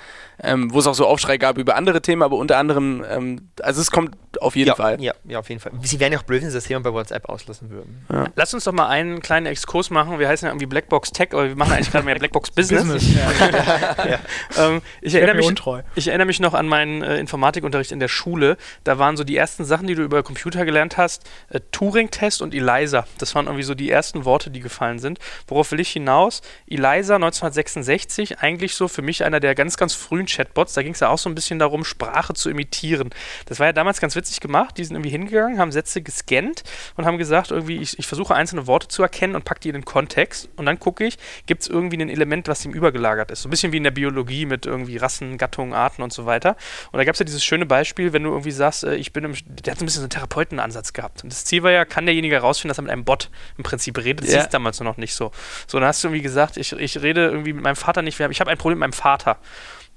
Ähm, wo es auch so Aufschrei gab über andere Themen, aber unter anderem, ähm, also es kommt auf jeden ja, Fall. Ja, ja, auf jeden Fall. Sie wären ja auch blöd, wenn sie das Thema bei WhatsApp auslassen würden. Lass uns doch mal einen kleinen Exkurs machen. Wir heißen ja irgendwie Blackbox Tech, aber wir machen eigentlich gerade mehr Blackbox [laughs] Business. Business. Ja. [laughs] Ähm, ich, Ich erinnere mich, untreu. ich erinnere mich noch an meinen äh, Informatikunterricht in der Schule. Da waren so die ersten Sachen, die du über Computer gelernt hast, äh, Turing-Test und ELISA. Das waren irgendwie so die ersten Worte, die gefallen sind. Worauf will ich hinaus? ELISA 1966, eigentlich so für mich einer der ganz, ganz frühen Chatbots. Da ging es ja auch so ein bisschen darum, Sprache zu imitieren. Das war ja damals ganz witzig gemacht. Die sind irgendwie hingegangen, haben Sätze gescannt und haben gesagt, irgendwie, ich, ich versuche einzelne Worte zu erkennen und packe die in den Kontext. Und dann gucke ich, gibt es irgendwie ein Element, was ihm übergelagert ist. So ein bisschen wie in der Biologie mit irgendwie Rassen, Gattungen, Arten und so weiter. Und da gab es ja dieses schöne Beispiel, wenn du irgendwie sagst, äh, ich bin im, der hat so ein bisschen so einen Therapeutenansatz gehabt. Und das Ziel war ja, kann derjenige herausfinden, dass er mit einem Bot im Prinzip redet. Das Ja. hieß damals noch nicht so. So, dann hast du irgendwie gesagt, ich, ich rede irgendwie mit meinem Vater nicht, ich habe ein Problem mit meinem Vater.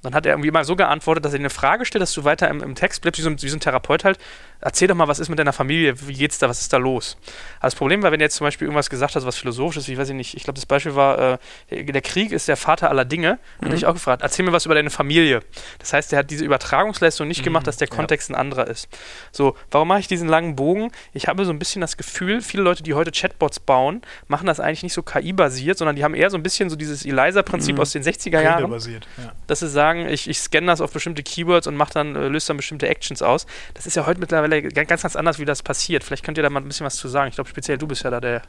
Dann hat er irgendwie immer so geantwortet, dass er dir eine Frage stellt, dass du weiter im, im Text bleibst, wie so, ein, wie so ein Therapeut halt. Erzähl doch mal, was ist mit deiner Familie? Wie geht's da? Was ist da los? Aber das Problem war, wenn er jetzt zum Beispiel irgendwas gesagt hat, was philosophisch ist, ich weiß nicht, ich glaube, das Beispiel war, äh, der Krieg ist der Vater aller Dinge. Dann habe ich auch gefragt, erzähl mir was über deine Familie. Das heißt, er hat diese Übertragungsleistung nicht gemacht, dass der Kontext ein anderer ist. So, warum mache ich diesen langen Bogen? Ich habe so ein bisschen das Gefühl, viele Leute, die heute Chatbots bauen, machen das eigentlich nicht so KI-basiert, sondern die haben eher so ein bisschen so dieses ELISA-Prinzip aus den 60er Jahren Redebasiert. Ja. dass sie sagen, ich, ich scanne das auf bestimmte Keywords und mach dann, äh, löse dann bestimmte Actions aus. Das ist ja heute mittlerweile ganz, ganz, ganz anders, wie das passiert. Vielleicht könnt ihr da mal ein bisschen was zu sagen. Ich glaube, speziell du bist ja da der,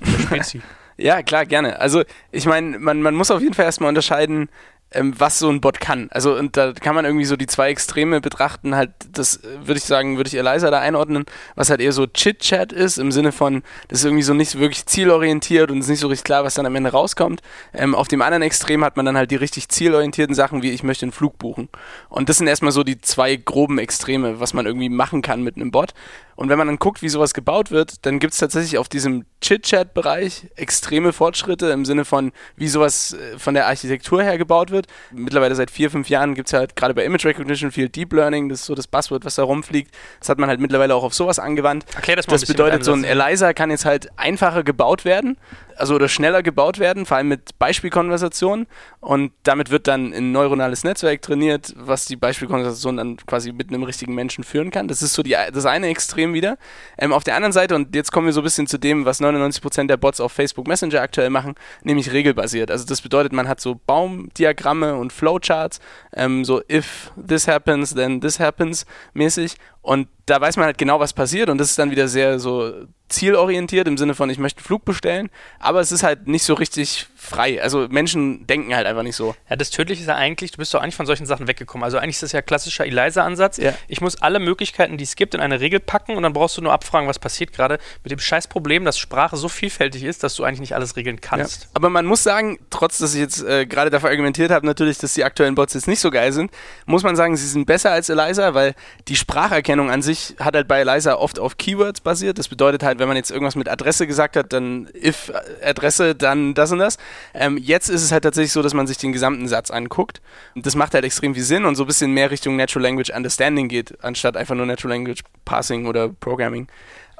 der [laughs] Spezi. Ja, klar, gerne. Also ich meine, man, man muss auf jeden Fall erstmal unterscheiden, ähm, was so ein Bot kann. Also und da kann man irgendwie so die zwei Extreme betrachten. Halt, das äh, würde ich sagen, würde ich Eliza da einordnen, was halt eher so Chit-Chat ist, im Sinne von, das ist irgendwie so nicht wirklich zielorientiert und ist nicht so richtig klar, was dann am Ende rauskommt. Ähm, auf dem anderen Extrem hat man dann halt die richtig zielorientierten Sachen, wie ich möchte einen Flug buchen. Und das sind erstmal so die zwei groben Extreme, was man irgendwie machen kann mit einem Bot. Und wenn man dann guckt, wie sowas gebaut wird, dann gibt es tatsächlich auf diesem Chit-Chat-Bereich extreme Fortschritte im Sinne von, wie sowas äh, von der Architektur her gebaut wird. Mittlerweile seit vier, fünf Jahren gibt es halt gerade bei Image Recognition viel Deep Learning, das ist so das Buzzword, was da rumfliegt. Das hat man halt mittlerweile auch auf sowas angewandt. Erklär das mal Das bedeutet, so ein. ELISA kann jetzt halt einfacher gebaut werden, also oder schneller gebaut werden, vor allem mit Beispielkonversationen. Und damit wird dann ein neuronales Netzwerk trainiert, was die Beispielkonversation dann quasi mit einem richtigen Menschen führen kann. Das ist so die, das eine Extrem wieder. Ähm, auf der anderen Seite, und jetzt kommen wir so ein bisschen zu dem, was 99% der Bots auf Facebook Messenger aktuell machen, nämlich regelbasiert. Also das bedeutet, man hat so Baumdiagramme und Flowcharts, ähm, so if this happens, then this happens mäßig. Und da weiß man halt genau, was passiert. Und das ist dann wieder sehr so zielorientiert im Sinne von, ich möchte einen Flug bestellen, aber es ist halt nicht so richtig frei. Also Menschen denken halt einfach nicht so. Ja, das Tödliche ist ja eigentlich, du bist doch eigentlich von solchen Sachen weggekommen. Also eigentlich ist das ja klassischer ELISA-Ansatz. Ja. Ich muss alle Möglichkeiten, die es gibt, in eine Regel packen und dann brauchst du nur abfragen, was passiert gerade. Mit dem scheiß Problem, dass Sprache so vielfältig ist, dass du eigentlich nicht alles regeln kannst. Ja. Aber man muss sagen, trotz dass ich jetzt äh, gerade dafür argumentiert habe, natürlich, dass die aktuellen Bots jetzt nicht so geil sind, muss man sagen, sie sind besser als Eliza, weil die Spracherkennung an sich hat halt bei Eliza oft auf Keywords basiert. Das bedeutet halt, wenn man jetzt irgendwas mit Adresse gesagt hat, dann if äh, Adresse, dann das und das. Ähm, jetzt ist es halt tatsächlich so, dass man sich den gesamten Satz anguckt. Und das macht halt extrem viel Sinn und so ein bisschen mehr Richtung Natural Language Understanding geht, anstatt einfach nur Natural Language Parsing oder Programming.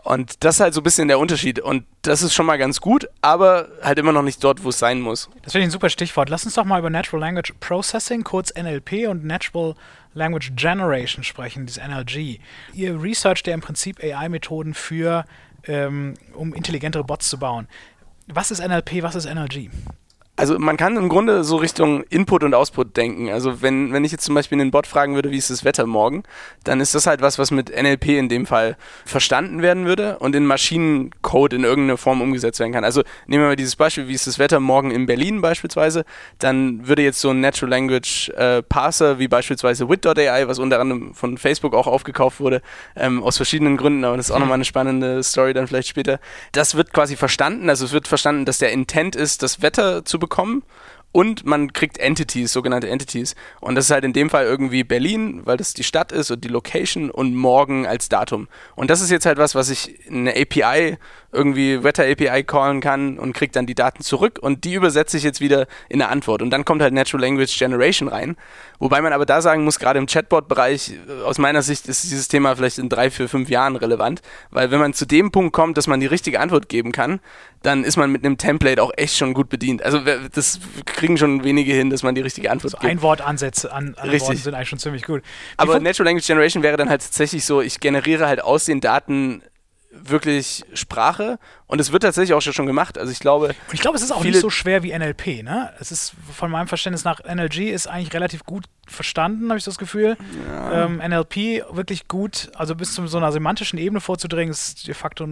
Und das ist halt so ein bisschen der Unterschied. Und das ist schon mal ganz gut, aber halt immer noch nicht dort, wo es sein muss. Das finde ich ein super Stichwort. Lass uns doch mal über Natural Language Processing, kurz NLP, und Natural Language Generation sprechen, dieses NLG. Ihr researcht ja im Prinzip AI-Methoden für, ähm, um intelligentere Bots zu bauen. Was ist NLP, was ist NLG? Also man kann im Grunde so Richtung Input und Output denken. Also wenn, wenn ich jetzt zum Beispiel einen Bot fragen würde, wie ist das Wetter morgen, dann ist das halt was, was mit NLP in dem Fall verstanden werden würde und in Maschinencode in irgendeine Form umgesetzt werden kann. Also nehmen wir mal dieses Beispiel, wie ist das Wetter morgen in Berlin beispielsweise, dann würde jetzt so ein Natural Language äh, Parser wie beispielsweise Wit.ai, was unter anderem von Facebook auch aufgekauft wurde, ähm, aus verschiedenen Gründen, aber das ist auch nochmal eine spannende Story dann vielleicht später. Das wird quasi verstanden, also es wird verstanden, dass der Intent ist, das Wetter zu bekommen bekommen und man kriegt Entities, sogenannte Entities. Und das ist halt in dem Fall irgendwie Berlin, weil das die Stadt ist und die Location und morgen als Datum. Und das ist jetzt halt was, was ich in eine API irgendwie Wetter API callen kann und kriegt dann die Daten zurück und die übersetze ich jetzt wieder in eine Antwort. Und dann kommt halt Natural Language Generation rein. Wobei man aber da sagen muss, gerade im Chatbot-Bereich, äh, aus meiner Sicht ist dieses Thema vielleicht in drei, vier, fünf Jahren relevant. Weil wenn man zu dem Punkt kommt, dass man die richtige Antwort geben kann, dann ist man mit einem Template auch echt schon gut bedient. Also das kriegen schon wenige hin, dass man die richtige Antwort also gibt. Einwortansätze an, an Richtig. sind eigentlich schon ziemlich gut. Wie aber Natural Language Generation wäre dann halt tatsächlich so, ich generiere halt aus den Daten wirklich Sprache und es wird tatsächlich auch schon gemacht. Also ich glaube. Und ich glaube, es ist auch nicht so schwer wie NLP, ne? Es ist von meinem Verständnis nach NLG ist eigentlich relativ gut verstanden, habe ich das Gefühl. Ja. Ähm, NLP wirklich gut, also bis zu so einer semantischen Ebene vorzudringen, ist de facto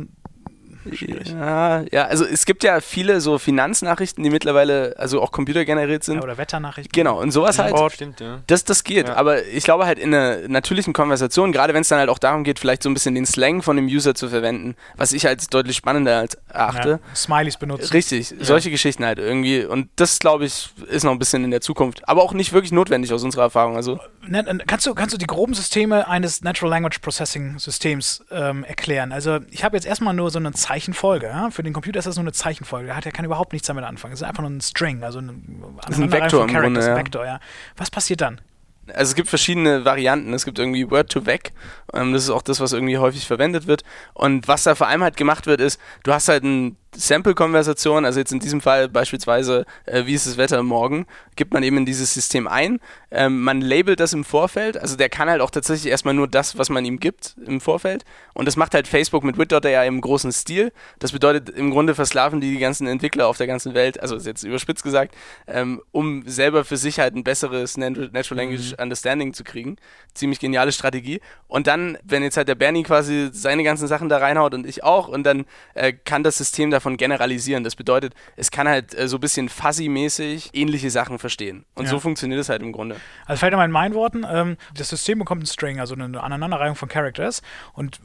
schwierig. Ja, ja, also es gibt ja viele so Finanznachrichten, die mittlerweile also auch computergeneriert sind. Ja, oder Wetternachrichten. Genau, und sowas halt. Oh, stimmt, ja. Das, das geht. Ja. Aber ich glaube halt in einer natürlichen Konversation, gerade wenn es dann halt auch darum geht, vielleicht so ein bisschen den Slang von dem User zu verwenden, was ich als deutlich spannender als erachte. Smileys benutzen. Richtig, solche Geschichten halt irgendwie. Und das, glaube ich, ist noch ein bisschen in der Zukunft. Aber auch nicht wirklich notwendig aus unserer Erfahrung. Also. Kannst du, kannst du die groben Systeme eines Natural Language Processing Systems ähm, erklären? Also ich habe jetzt erstmal nur so eine Zeichenfolge. Ja? Für den Computer ist das nur eine Zeichenfolge. Der, hat, der kann überhaupt nichts damit anfangen. Es ist einfach nur ein String, also ein, ein Vektor im Grunde, ja. Vektor, ja. Was passiert dann? also es gibt verschiedene Varianten. Es gibt irgendwie Word-to-Vec. Ähm, das ist auch das, was irgendwie häufig verwendet wird. Und was da vor allem halt gemacht wird, ist, du hast halt ein Sample-Konversation, also jetzt in diesem Fall beispielsweise, äh, wie ist das Wetter morgen, gibt man eben in dieses System ein. Ähm, man labelt das im Vorfeld, also der kann halt auch tatsächlich erstmal nur das, was man ihm gibt im Vorfeld. Und das macht halt Facebook mit Wit.ai im großen Stil. Das bedeutet, im Grunde versklaven die die ganzen Entwickler auf der ganzen Welt, also ist jetzt überspitzt gesagt, ähm, um selber für sich halt ein besseres Natural Language mhm. Understanding zu kriegen. Ziemlich geniale Strategie. Und dann, wenn jetzt halt der Bernie quasi seine ganzen Sachen da reinhaut und ich auch, und dann äh, kann das System davon generalisieren. Das bedeutet, es kann halt äh, so ein bisschen fuzzy-mäßig ähnliche Sachen verstehen. Und ja. so funktioniert es halt im Grunde. Also vielleicht nochmal in meinen Worten, ähm, das System bekommt einen String, also eine Aneinanderreihung von Characters und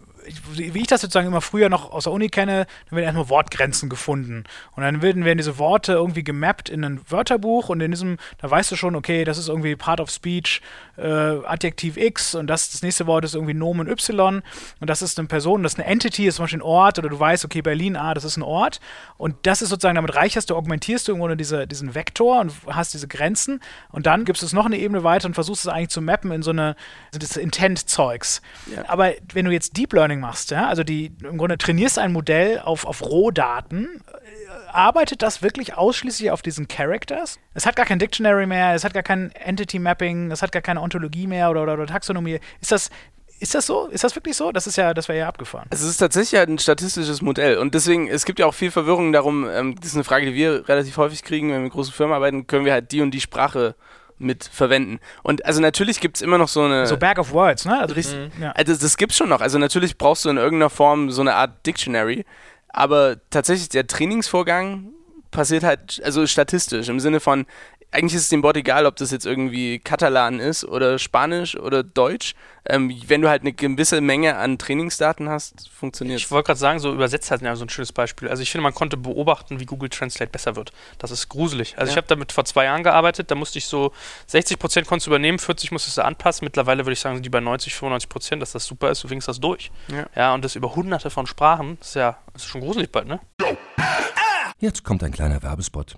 wie ich das sozusagen immer früher noch aus der Uni kenne, dann werden erstmal Wortgrenzen gefunden. Und dann werden, werden diese Worte irgendwie gemappt in ein Wörterbuch und in diesem, da weißt du schon, okay, das ist irgendwie Part of Speech, äh, Adjektiv X und das, das nächste Wort ist irgendwie Nomen Y und das ist eine Person, das ist eine Entity, ist zum Beispiel ein Ort oder du weißt, okay, Berlin, ah, das ist ein Ort. Und das ist sozusagen, damit reicherst du, augmentierst du irgendwo diese, diesen Vektor und hast diese Grenzen und dann gibst du es noch eine Ebene weiter und versuchst es eigentlich zu mappen in so eine, das Intent-Zeugs. Ja. Aber wenn du jetzt Deep Learning Learning machst, ja, also die im Grunde trainierst ein Modell auf, auf Rohdaten, äh, arbeitet das wirklich ausschließlich auf diesen Characters? Es hat gar kein Dictionary mehr, es hat gar kein Entity Mapping, es hat gar keine Ontologie mehr oder, oder, oder Taxonomie. Ist das, ist das so? Ist das wirklich so? Das ist ja, das wäre ja abgefahren. Es ist tatsächlich ein statistisches Modell und deswegen, es gibt ja auch viel Verwirrung darum, ähm, das ist eine Frage, die wir relativ häufig kriegen, wenn wir mit großen Firmen arbeiten, können wir halt die und die Sprache mit verwenden. Und also natürlich gibt es immer noch so eine. So Bag of Words, ne? Also, richtig, mhm. ja. also das gibt's schon noch. Also natürlich brauchst du in irgendeiner Form so eine Art Dictionary. Aber tatsächlich der Trainingsvorgang passiert halt, also statistisch, im Sinne von, eigentlich ist es dem Bot egal, ob das jetzt irgendwie Katalan ist oder Spanisch oder Deutsch. Ähm, wenn du halt eine gewisse Menge an Trainingsdaten hast, funktioniert Ich wollte gerade sagen, so übersetzt halt ja so ein schönes Beispiel. Also ich finde, man konnte beobachten, wie Google Translate besser wird. Das ist gruselig. Also ja. ich habe damit vor zwei Jahren gearbeitet, da musste ich so 60 Prozent konntest du übernehmen, 40 musstest du anpassen. Mittlerweile würde ich sagen, sind die bei 90, 95 Prozent, dass das super ist, du fingst das durch. Ja. ja, und das über hunderte von Sprachen, das ist ja ist schon gruselig bald, ne? Jetzt kommt ein kleiner Werbespot.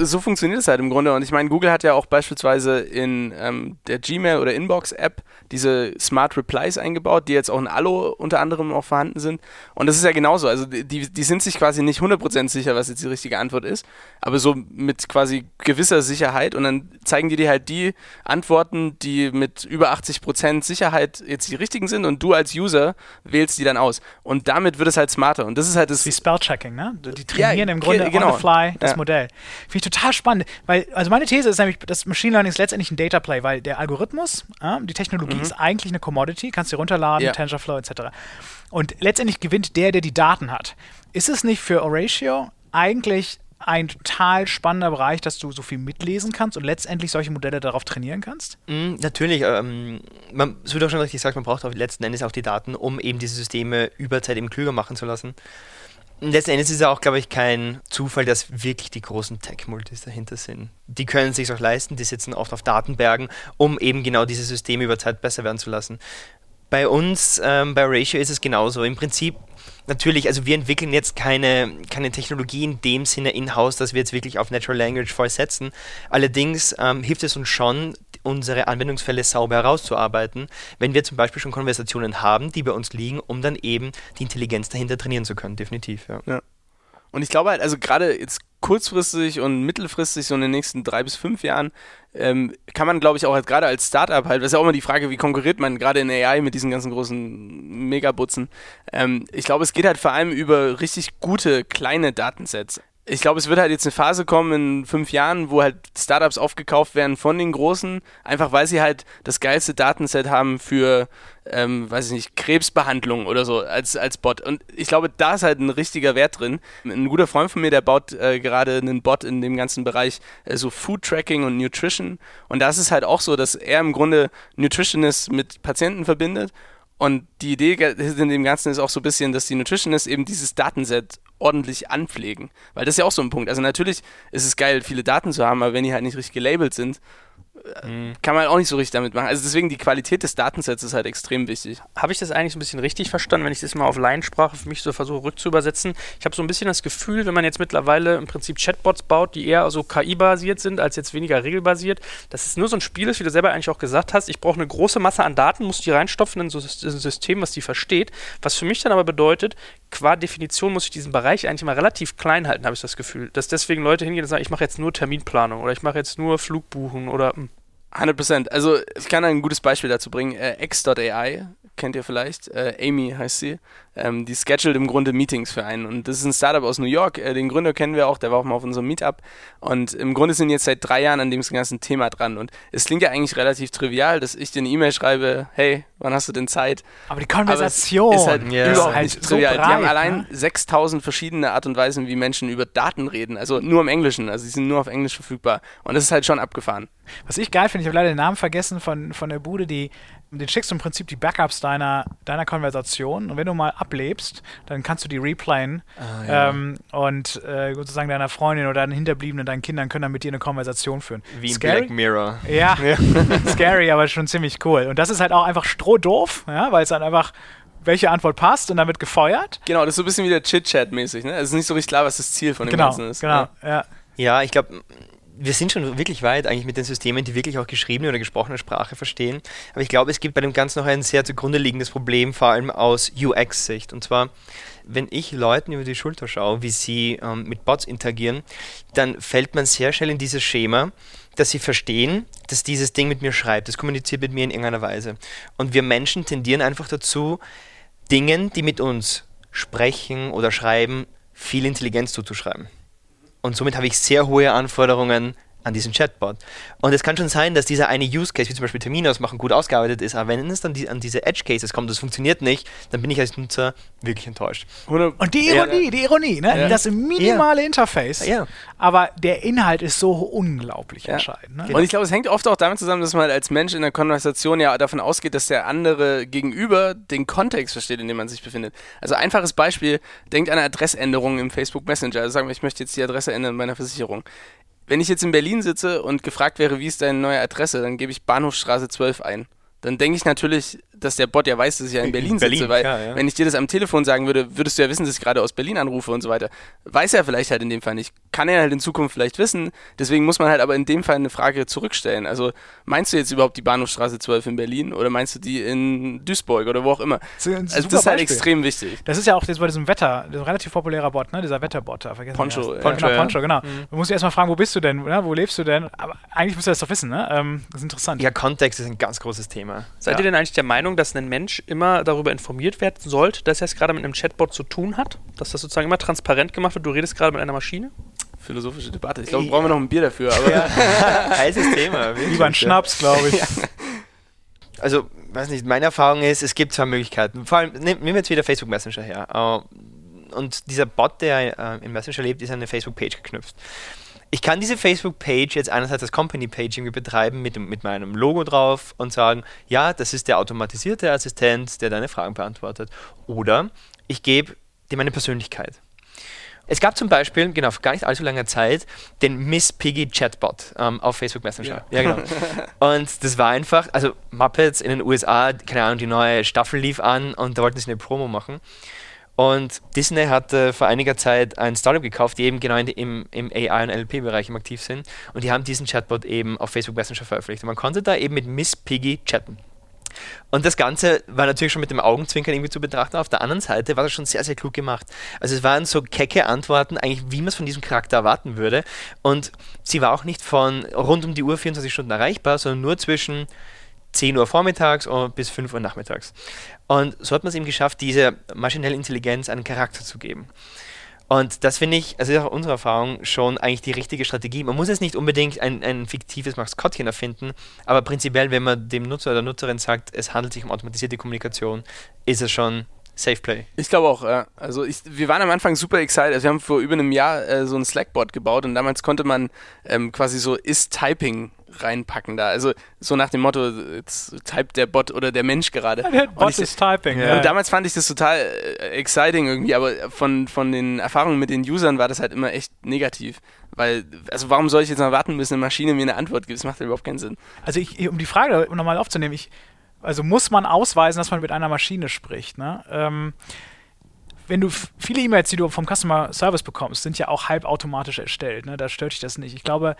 so funktioniert es halt im Grunde. Und ich meine, Google hat ja auch beispielsweise in ähm, der Gmail- oder Inbox-App diese Smart Replies eingebaut, die jetzt auch in Allo unter anderem auch vorhanden sind. Und das ist ja genauso. Also die, die sind sich quasi nicht 100% sicher, was jetzt die richtige Antwort ist, aber so mit quasi gewisser Sicherheit. Und dann zeigen die dir halt die Antworten, die mit über 80% Sicherheit jetzt die richtigen sind und du als User wählst die dann aus. Und damit wird es halt smarter. Und das ist halt das... Wie Spellchecking, ne? Die trainieren Ja, im Grunde ge- genau. on the fly das Ja. Modell. Finde ich total spannend, weil, also meine These ist nämlich, das Machine Learning ist letztendlich ein Data Play, weil der Algorithmus, ja, die Technologie ist eigentlich eine Commodity, kannst du runterladen, Mhm. Ja. TensorFlow etc. Und letztendlich gewinnt der, der die Daten hat. Ist es nicht für Oratio eigentlich ein total spannender Bereich, dass du so viel mitlesen kannst und letztendlich solche Modelle darauf trainieren kannst? Mm, natürlich, ähm, man, es wird auch schon richtig gesagt, man braucht auch letzten Endes auch die Daten, um eben diese Systeme über Zeit eben klüger machen zu lassen. Letzten Endes ist es auch, glaube ich, kein Zufall, dass wirklich die großen Tech-Multis dahinter sind. Die können es sich auch leisten, die sitzen oft auf Datenbergen, um eben genau diese Systeme über Zeit besser werden zu lassen. Bei uns, ähm, bei Ratio ist es genauso. Im Prinzip, natürlich, also wir entwickeln jetzt keine, keine Technologie in dem Sinne in-house, dass wir jetzt wirklich auf Natural Language voll setzen. Allerdings ähm, hilft es uns schon, unsere Anwendungsfälle sauber herauszuarbeiten, wenn wir zum Beispiel schon Konversationen haben, die bei uns liegen, um dann eben die Intelligenz dahinter trainieren zu können, definitiv. Ja. Und ich glaube halt, also gerade jetzt kurzfristig und mittelfristig, so in den nächsten drei bis fünf Jahren, ähm, kann man, glaube ich, auch halt gerade als Startup halt, das ist ja auch immer die Frage, wie konkurriert man gerade in AI mit diesen ganzen großen Megabutzen. Ähm, ich glaube, es geht halt vor allem über richtig gute kleine Datensets. Ich glaube, es wird halt jetzt eine Phase kommen in fünf Jahren, wo halt Startups aufgekauft werden von den Großen, einfach weil sie halt das geilste Datenset haben für, ähm, weiß ich nicht, Krebsbehandlung oder so als, als Bot. Und ich glaube, da ist halt ein richtiger Wert drin. Ein guter Freund von mir, der baut äh, gerade einen Bot in dem ganzen Bereich äh, so Food Tracking und Nutrition. Und da ist es halt auch so, dass er im Grunde Nutritionists mit Patienten verbindet. Und die Idee in dem Ganzen ist auch so ein bisschen, dass die Nutritionists eben dieses Datenset ordentlich anpflegen. Weil das ist ja auch so ein Punkt. Also natürlich ist es geil, viele Daten zu haben, aber wenn die halt nicht richtig gelabelt sind, äh, kann man auch nicht so richtig damit machen. Also deswegen die Qualität des Datensets ist halt extrem wichtig. Habe ich das eigentlich so ein bisschen richtig verstanden, wenn ich das mal auf Laiensprache für mich so versuche rückzuübersetzen? Ich habe so ein bisschen das Gefühl, wenn man jetzt mittlerweile im Prinzip Chatbots baut, die eher so KI-basiert sind, als jetzt weniger regelbasiert, dass es nur so ein Spiel ist, wie du selber eigentlich auch gesagt hast. Ich brauche eine große Masse an Daten, muss die reinstopfen in so ein System, was die versteht. Was für mich dann aber bedeutet, qua Definition muss ich diesen Bereich eigentlich mal relativ klein halten, habe ich das Gefühl. Dass deswegen Leute hingehen und sagen, ich mache jetzt nur Terminplanung oder ich mache jetzt nur Flugbuchen oder. hm. 100 Prozent. Also ich kann ein gutes Beispiel dazu bringen. Äh, X.AI kennt ihr vielleicht. Äh, Amy heißt sie. Ähm, die schedult im Grunde Meetings für einen. Und das ist ein Startup aus New York. Äh, den Gründer kennen wir auch. Der war auch mal auf unserem Meetup. Und im Grunde sind jetzt seit drei Jahren an dem ganzen Thema dran. Und es klingt ja eigentlich relativ trivial, dass ich dir eine E-Mail schreibe, hey, wann hast du denn Zeit? Aber die Aber Konversation es ist halt Ja. überhaupt halt nicht so trivial. die haben breit, allein ne? 6000 verschiedene Art und Weisen, wie Menschen über Daten reden. Also nur im Englischen. Also sie sind nur auf Englisch verfügbar. Und das ist halt schon abgefahren. Was ich geil finde, ich habe leider den Namen vergessen von, von der Bude, die den schickst du im Prinzip die Backups deiner, deiner Konversation und wenn du mal ablebst, dann kannst du die replayen Ah, ähm, und äh, sozusagen deiner Freundin oder deinen Hinterbliebenen, deinen Kindern können dann mit dir eine Konversation führen. Wie in? Black Mirror. Ja, [laughs] [laughs] scary, aber schon ziemlich cool. Und das ist halt auch einfach strohdoof, ja, weil es dann einfach welche Antwort passt und dann wird gefeuert. Genau, das ist so ein bisschen wie der Chit-Chat-mäßig, ne? Es ist nicht so richtig klar, was das Ziel von dem Genau, Ganzen ist. genau, ja. Ja, ich glaube, wir sind schon wirklich weit eigentlich mit den Systemen, die wirklich auch geschriebene oder gesprochene Sprache verstehen. Aber ich glaube, es gibt bei dem Ganzen noch ein sehr zugrunde liegendes Problem, vor allem aus UX-Sicht. Und zwar, wenn ich Leuten über die Schulter schaue, wie sie ähm, mit Bots interagieren, dann fällt man sehr schnell in dieses Schema, dass sie verstehen, dass dieses Ding mit mir schreibt. Das kommuniziert mit mir in irgendeiner Weise. Und wir Menschen tendieren einfach dazu, Dingen, die mit uns sprechen oder schreiben, viel Intelligenz zuzuschreiben. Und somit habe ich sehr hohe Anforderungen an diesen Chatbot. Und es kann schon sein, dass dieser eine Use Case, wie zum Beispiel Termine ausmachen, gut ausgearbeitet ist, aber wenn es dann die, an diese Edge Cases kommt, das funktioniert nicht, dann bin ich als Nutzer wirklich enttäuscht. Hundert- Und die Ja, Ironie, die Ironie, ne? Ja. das minimale Interface, Ja. aber der Inhalt ist so unglaublich Ja. entscheidend. Ne? Und ich glaube, es hängt oft auch damit zusammen, dass man als Mensch in der Konversation ja davon ausgeht, dass der andere gegenüber den Kontext versteht, in dem man sich befindet. Also einfaches Beispiel, denkt an eine Adressänderung im Facebook Messenger. Also sagen wir, ich möchte jetzt die Adresse ändern meiner Versicherung. Wenn ich jetzt in Berlin sitze und gefragt wäre, wie ist deine neue Adresse, dann gebe ich Bahnhofstraße 12 ein. Dann denke ich natürlich, dass der Bot ja weiß, dass ich ja in Berlin, Berlin, sitze, weil klar, ja. wenn ich dir das am Telefon sagen würde, würdest du ja wissen, dass ich gerade aus Berlin anrufe und so weiter. Weiß er vielleicht halt in dem Fall nicht. Kann er halt in Zukunft vielleicht wissen. Deswegen muss man halt aber in dem Fall eine Frage zurückstellen. Also meinst du jetzt überhaupt die Bahnhofstraße 12 in Berlin oder meinst du die in Duisburg oder wo auch immer? Das Also das ist halt Beispiel. extrem wichtig. Das ist ja auch jetzt bei diesem Wetter, das ist ein relativ populärer Bot, ne? dieser Wetterbot da, vergessen Poncho, wir ja. Poncho, genau, ja. Poncho, genau. Du musst dich erstmal fragen, wo bist du denn, ne? wo lebst du denn? Aber eigentlich musst du das doch wissen, ne? Ähm, das ist interessant. Ja, Kontext ist ein ganz großes Thema. Seid ja. ihr denn eigentlich der Meinung, dass ein Mensch immer darüber informiert werden sollte, dass er es gerade mit einem Chatbot zu tun hat? Dass das sozusagen immer transparent gemacht wird? Du redest gerade mit einer Maschine? Philosophische Debatte. Ich glaube, brauchen wir noch ein Bier dafür. Aber [laughs] Heißes Thema. [laughs] Lieber ein ja. Schnaps, glaube ich. Also, weiß nicht, meine Erfahrung ist, es gibt zwei Möglichkeiten. Vor allem, nehmen wir jetzt wieder Facebook Messenger her. Äh, Und dieser Bot, der äh, im Messenger lebt, ist an eine Facebook-Page geknüpft. Ich kann diese Facebook-Page jetzt einerseits als Company-Page irgendwie betreiben mit, mit meinem Logo drauf und sagen, ja, das ist der automatisierte Assistent, der deine Fragen beantwortet. Oder ich gebe dir meine Persönlichkeit. Es gab zum Beispiel, genau, vor gar nicht allzu langer Zeit, den Miss Piggy Chatbot ähm, auf Facebook Messenger. Ja. genau. [laughs] Und das war einfach, also Muppets in den USA, keine Ahnung, die neue Staffel lief an und da wollten sie eine Promo machen. Und Disney hatte vor einiger Zeit ein Startup gekauft, die eben genau im, im AI- und NLP-Bereich im aktiv sind. Und die haben diesen Chatbot eben auf Facebook Messenger veröffentlicht. Und man konnte da eben mit Miss Piggy chatten. Und das Ganze war natürlich schon mit dem Augenzwinkern irgendwie zu betrachten. Auf der anderen Seite war das schon sehr, sehr klug gemacht. Also es waren so kecke Antworten, eigentlich wie man es von diesem Charakter erwarten würde. Und sie war auch nicht von rund um die Uhr 24 Stunden erreichbar, sondern nur zwischen 10 Uhr vormittags bis 5 Uhr nachmittags. Und so hat man es eben geschafft, dieser maschinellen Intelligenz einen Charakter zu geben. Und das finde ich, also ist auch unsere Erfahrung, schon eigentlich die richtige Strategie. Man muss jetzt nicht unbedingt ein, ein fiktives Maskottchen erfinden, aber prinzipiell, wenn man dem Nutzer oder Nutzerin sagt, es handelt sich um automatisierte Kommunikation, ist es schon Safe Play. Ich glaube auch, ja. Also ich, wir waren am Anfang super excited. Also wir haben vor über einem Jahr äh, so ein Slack-Bot gebaut und damals konnte man ähm, quasi so Is-Typing reinpacken da. Also so nach dem Motto, jetzt typt der Bot oder der Mensch gerade. Der Und Bot ich- ist Typing. Und Ja. damals fand ich das total äh, exciting irgendwie, aber von, von den Erfahrungen mit den Usern war das halt immer echt negativ. Weil, also warum soll ich jetzt mal warten, bis eine Maschine mir eine Antwort gibt? Das macht ja überhaupt keinen Sinn. Also ich, um die Frage nochmal aufzunehmen, ich, also muss man ausweisen, dass man mit einer Maschine spricht. Ne? Ähm, wenn du viele E-Mails, die du vom Customer Service bekommst, sind ja auch halbautomatisch erstellt. Ne? Da stört dich das nicht. Ich glaube,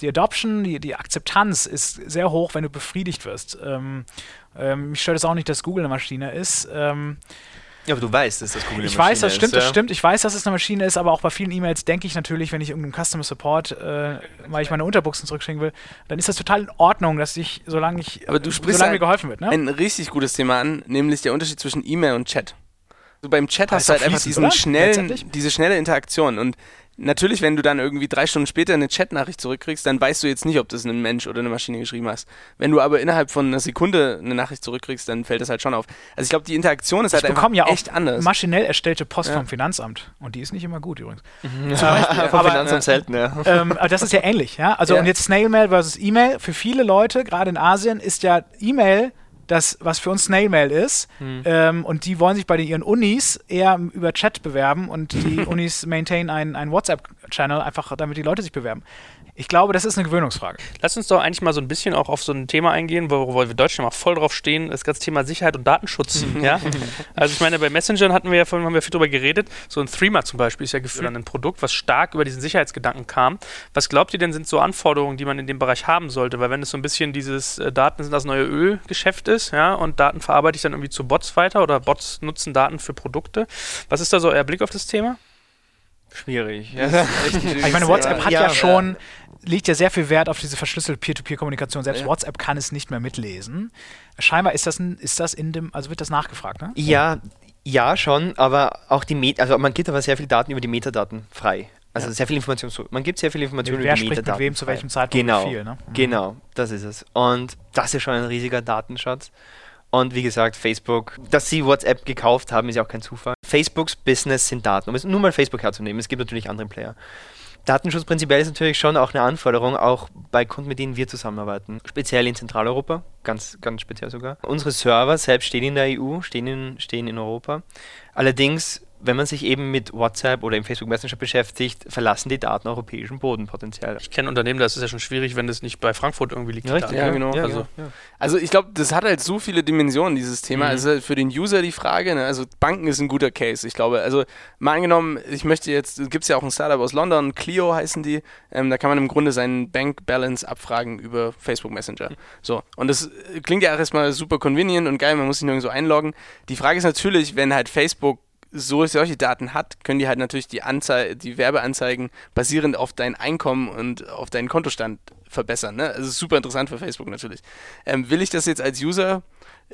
die Adoption, die, die Akzeptanz ist sehr hoch, wenn du befriedigt wirst. Ähm, ähm, mich stört es auch nicht, dass Google eine Maschine ist. Ähm, Ja, aber du weißt, dass das Google ich weiß, das ist, stimmt, das ja. stimmt. Ich weiß, dass es eine Maschine ist, aber auch bei vielen E-Mails denke ich natürlich, wenn ich irgendeinem Customer Support, äh, weil ich meine Unterbuchsen zurückschicken will, dann ist das total in Ordnung, dass ich, solange ich, Aber du sprichst solange mir geholfen wird, ne? Ein richtig gutes Thema an, nämlich der Unterschied zwischen E-Mail und Chat. So beim Chat hast du halt einfach diesen oder? schnellen, diese schnelle Interaktion. Und natürlich, wenn du dann irgendwie drei Stunden später eine Chatnachricht zurückkriegst, dann weißt du jetzt nicht, ob das ein Mensch oder eine Maschine geschrieben hast. Wenn du aber innerhalb von einer Sekunde eine Nachricht zurückkriegst, dann fällt das halt schon auf. Also ich glaube, die Interaktion ist ich halt einfach bekomme ja auch echt anders. maschinell erstellte Post Ja. vom Finanzamt. Und die ist nicht immer gut übrigens. [laughs] Vom aber- Finanzamt selten, ja. [laughs] ähm, aber das ist ja ähnlich, ja. Also Ja. und jetzt Snail Mail versus E-Mail. Für viele Leute, gerade in Asien, ist ja E-Mail das, was für uns Snailmail ist. Hm. Ähm, und die wollen sich bei den, ihren Unis eher über Chat bewerben und die [laughs] Unis maintain einen, einen WhatsApp-Channel, einfach damit die Leute sich bewerben. Ich glaube, das ist eine Gewöhnungsfrage. Lass uns doch eigentlich mal so ein bisschen auch auf so ein Thema eingehen, wo, wo wir Deutschland mal voll drauf stehen, das ganze Thema Sicherheit und Datenschutz. ja? Also ich meine, bei Messengern hatten wir ja vorhin haben wir viel drüber geredet. So ein Threema zum Beispiel ist ja gefühlt ein Produkt, was stark über diesen Sicherheitsgedanken kam. Was glaubt ihr denn, sind so Anforderungen, die man in dem Bereich haben sollte? Weil wenn es so ein bisschen dieses äh, Daten sind das neue Ölgeschäft ist, ja, und Daten verarbeite ich dann irgendwie zu Bots weiter oder Bots nutzen Daten für Produkte. Was ist da so euer Blick auf das Thema? Schwierig. [laughs] Ein Ich meine, WhatsApp hat ja, Ja, schon, legt ja sehr viel Wert auf diese verschlüsselte Peer-to-Peer-Kommunikation. Selbst Ja. WhatsApp kann es nicht mehr mitlesen. Scheinbar ist das, ein, ist das in dem, also wird das nachgefragt, ne? Ja, ja schon, aber auch die Met also man gibt aber sehr viele Daten über die Metadaten frei. Also sehr viel Information so. Man gibt sehr viel Information Wer über die spricht mit Metadaten. wem zu welchem Zeitpunkt Genau. wie viel, ne? Mhm. Genau, das ist es. Und das ist schon ein riesiger Datenschatz. Und wie gesagt, Facebook, dass sie WhatsApp gekauft haben, ist ja auch kein Zufall. Facebooks Business sind Daten, um es nur mal Facebook herzunehmen. Es gibt natürlich andere Player. Datenschutz prinzipiell ist natürlich schon auch eine Anforderung, auch bei Kunden, mit denen wir zusammenarbeiten. Speziell in Zentraleuropa, ganz, ganz speziell sogar. Unsere Server selbst stehen in der EU, stehen in, stehen in Europa. Allerdings, wenn man sich eben mit WhatsApp oder im Facebook Messenger beschäftigt, verlassen die Daten europäischen Boden potenziell. Ich kenne Unternehmen, da ist es ja schon schwierig, wenn das nicht bei Frankfurt irgendwie liegt. Daten, Ja, ne? genau. Also, Also ich glaube, das hat halt so viele Dimensionen, dieses Thema. Mhm. Also für den User die Frage, ne? also Banken ist ein guter Case, ich glaube. Also mal angenommen, ich möchte jetzt, gibt es ja auch ein Startup aus London, Clio heißen die, ähm, da kann man im Grunde seinen Bank Balance abfragen über Facebook Messenger. So, und das äh, klingt ja auch erstmal super convenient und geil, man muss sich nirgendwo einloggen. Die Frage ist natürlich, wenn halt Facebook so solche Daten hat, können die halt natürlich die, Anzei die Werbeanzeigen basierend auf dein Einkommen und auf deinen Kontostand verbessern. Ne? Also super interessant für Facebook natürlich. Ähm, will ich das jetzt als User?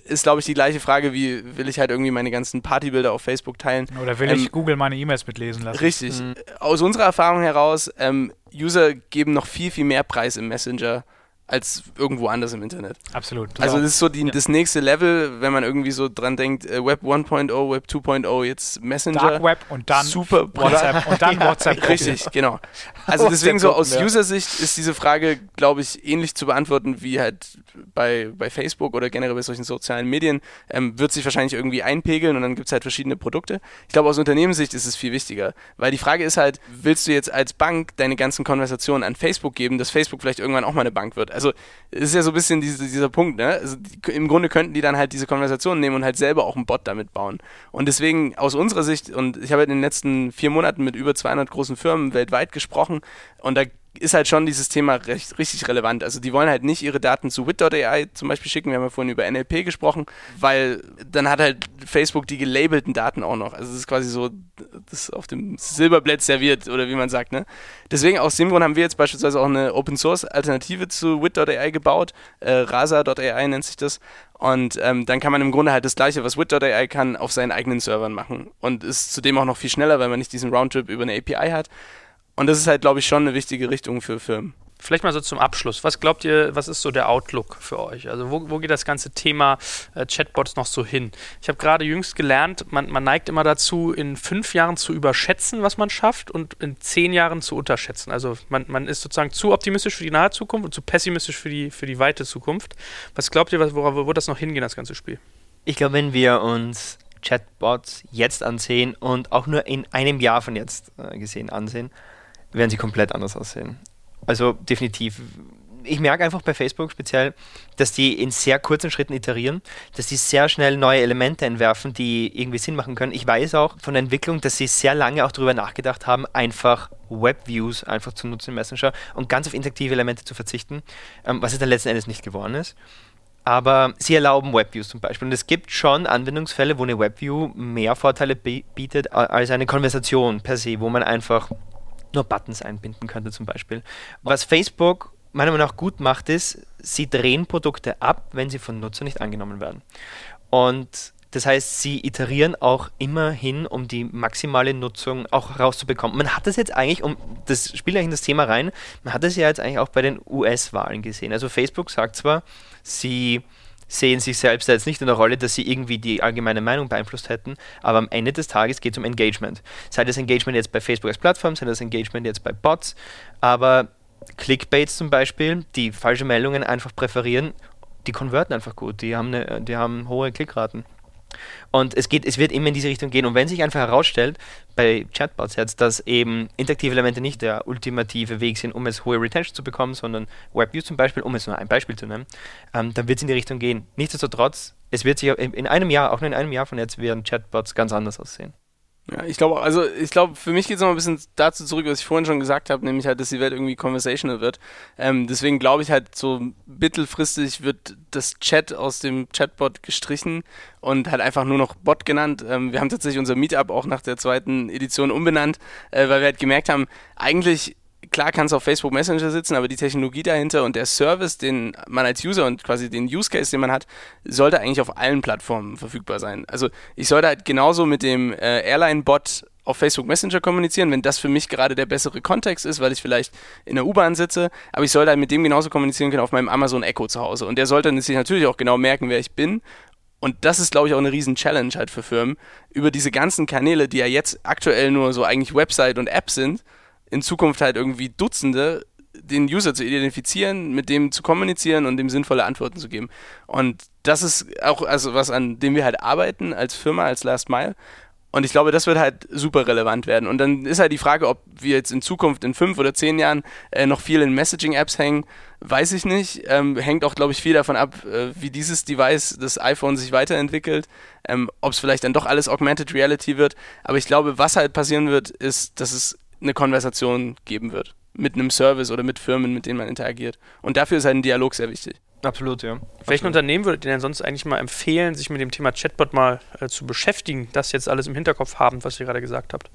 Ist, glaube ich, die gleiche Frage, wie will ich halt irgendwie meine ganzen Partybilder auf Facebook teilen? Oder will Ähm, ich Google meine E-Mails mitlesen lassen? Richtig. Aus unserer Erfahrung heraus, ähm, User geben noch viel, viel mehr Preis im Messenger als irgendwo anders im Internet. Absolut. Also das ist so die, das nächste Level, wenn man irgendwie so dran denkt, äh, Web 1.0, Web 2.0, jetzt Messenger. Dark Web und dann Super WhatsApp und dann WhatsApp. [laughs] Richtig, genau. Also deswegen so aus ja. User-Sicht ist diese Frage, glaube ich, ähnlich zu beantworten wie halt bei, bei Facebook oder generell bei solchen sozialen Medien. Ähm, wird sich wahrscheinlich irgendwie einpegeln und dann gibt es halt verschiedene Produkte. Ich glaube, aus Unternehmenssicht ist es viel wichtiger, weil die Frage ist halt, willst du jetzt als Bank deine ganzen Konversationen an Facebook geben, dass Facebook vielleicht irgendwann auch mal eine Bank wird? Also es ist ja so ein bisschen diese, dieser Punkt, ne? Also die, Im Grunde könnten die dann halt diese Konversationen nehmen und halt selber auch einen Bot damit bauen. Und deswegen aus unserer Sicht, und ich habe in den letzten vier Monaten mit über 200 großen Firmen weltweit gesprochen und da ist halt schon dieses Thema recht, richtig relevant. Also die wollen halt nicht ihre Daten zu wit.ai zum Beispiel schicken. Wir haben ja vorhin über NLP gesprochen, weil dann hat halt Facebook die gelabelten Daten auch noch. Also das ist quasi so das auf dem Silberblät serviert oder wie man sagt. Ne? Deswegen aus dem Grund haben wir jetzt beispielsweise auch eine Open Source Alternative zu wit.ai gebaut. Äh, Rasa.ai nennt sich das. Und ähm, dann kann man im Grunde halt das gleiche, was wit.ai kann, auf seinen eigenen Servern machen. Und ist zudem auch noch viel schneller, weil man nicht diesen Roundtrip über eine API hat. Und das ist halt, glaube ich, schon eine wichtige Richtung für Firmen. Vielleicht mal so zum Abschluss. Was glaubt ihr, was ist so der Outlook für euch? Also wo, wo geht das ganze Thema äh, Chatbots noch so hin? Ich habe gerade jüngst gelernt, man, man neigt immer dazu, in fünf Jahren zu überschätzen, was man schafft und in zehn Jahren zu unterschätzen. Also man, man ist sozusagen zu optimistisch für die nahe Zukunft und zu pessimistisch für die, für die weite Zukunft. Was glaubt ihr, worauf wo wird das noch hingehen, das ganze Spiel? Ich glaube, wenn wir uns Chatbots jetzt ansehen und auch nur in einem Jahr von jetzt äh, gesehen ansehen, werden sie komplett anders aussehen. Also definitiv. Ich merke einfach bei Facebook speziell, dass die in sehr kurzen Schritten iterieren, dass die sehr schnell neue Elemente entwerfen, die irgendwie Sinn machen können. Ich weiß auch von der Entwicklung, dass sie sehr lange auch darüber nachgedacht haben, einfach Webviews einfach zu nutzen im Messenger und ganz auf interaktive Elemente zu verzichten, ähm, was es dann letzten Endes nicht geworden ist. Aber sie erlauben Webviews zum Beispiel. Und es gibt schon Anwendungsfälle, wo eine Webview mehr Vorteile bi- bietet als eine Konversation per se, wo man einfach nur Buttons einbinden könnte zum Beispiel. Was Facebook meiner Meinung nach gut macht, ist, sie drehen Produkte ab, wenn sie von Nutzern nicht angenommen werden. Und das heißt, sie iterieren auch immer hin, um die maximale Nutzung auch rauszubekommen. Man hat das jetzt eigentlich, um das spielt eigentlich in das Thema rein, man hat das ja jetzt eigentlich auch bei den US-Wahlen gesehen. Also Facebook sagt zwar, sie sehen sich selbst jetzt nicht in der Rolle, dass sie irgendwie die allgemeine Meinung beeinflusst hätten, aber am Ende des Tages geht es um Engagement. Sei das Engagement jetzt bei Facebook als Plattform, sei das Engagement jetzt bei Bots, aber Clickbaits zum Beispiel, die falsche Meldungen einfach präferieren, die konverten einfach gut, die haben, eine, die haben hohe Klickraten. Und es geht, es wird immer in diese Richtung gehen. Und wenn sich einfach herausstellt, bei Chatbots jetzt, dass eben interaktive Elemente nicht der ultimative Weg sind, um es hohe Retention zu bekommen, sondern WebView zum Beispiel, um es nur ein Beispiel zu nennen, ähm, dann wird es in die Richtung gehen. Nichtsdestotrotz, es wird sich in einem Jahr, auch nur in einem Jahr von jetzt, werden Chatbots ganz anders aussehen. Ja, ich glaube, also ich glaube, für mich geht es noch ein bisschen dazu zurück, was ich vorhin schon gesagt habe, nämlich halt, dass die Welt irgendwie conversational wird. Ähm, deswegen glaube ich halt, so mittelfristig wird das Chat aus dem Chatbot gestrichen und halt einfach nur noch Bot genannt. Ähm, wir haben tatsächlich unser Meetup auch nach der zweiten Edition umbenannt, äh, weil wir halt gemerkt haben, eigentlich klar kann es auf Facebook Messenger sitzen, aber die Technologie dahinter und der Service, den man als User und quasi den Use Case, den man hat, sollte eigentlich auf allen Plattformen verfügbar sein. Also ich sollte halt genauso mit dem äh, Airline-Bot auf Facebook Messenger kommunizieren, wenn das für mich gerade der bessere Kontext ist, weil ich vielleicht in der U-Bahn sitze, aber ich sollte halt mit dem genauso kommunizieren können auf meinem Amazon Echo zu Hause. Und der sollte sich natürlich auch genau merken, wer ich bin und das ist, glaube ich, auch eine riesen Challenge halt für Firmen, über diese ganzen Kanäle, die ja jetzt aktuell nur so eigentlich Website und App sind, in Zukunft halt irgendwie Dutzende den User zu identifizieren, mit dem zu kommunizieren und dem sinnvolle Antworten zu geben. Und das ist auch also was, an dem wir halt arbeiten als Firma, als Last Mile. Und ich glaube, das wird halt super relevant werden. Und dann ist halt die Frage, ob wir jetzt in Zukunft in fünf oder zehn Jahren äh, noch viel in Messaging-Apps hängen, weiß ich nicht. Ähm, hängt auch, glaube ich, viel davon ab, äh, wie dieses Device, das iPhone, sich weiterentwickelt. Ähm, ob es vielleicht dann doch alles Augmented Reality wird. Aber ich glaube, was halt passieren wird, ist, dass es eine Konversation geben wird. Mit einem Service oder mit Firmen, mit denen man interagiert. Und dafür ist halt ein Dialog sehr wichtig. Absolut, ja. Welchen Unternehmen würdet ihr denn sonst eigentlich mal empfehlen, sich mit dem Thema Chatbot mal äh, zu beschäftigen, das jetzt alles im Hinterkopf haben, was ihr gerade gesagt habt?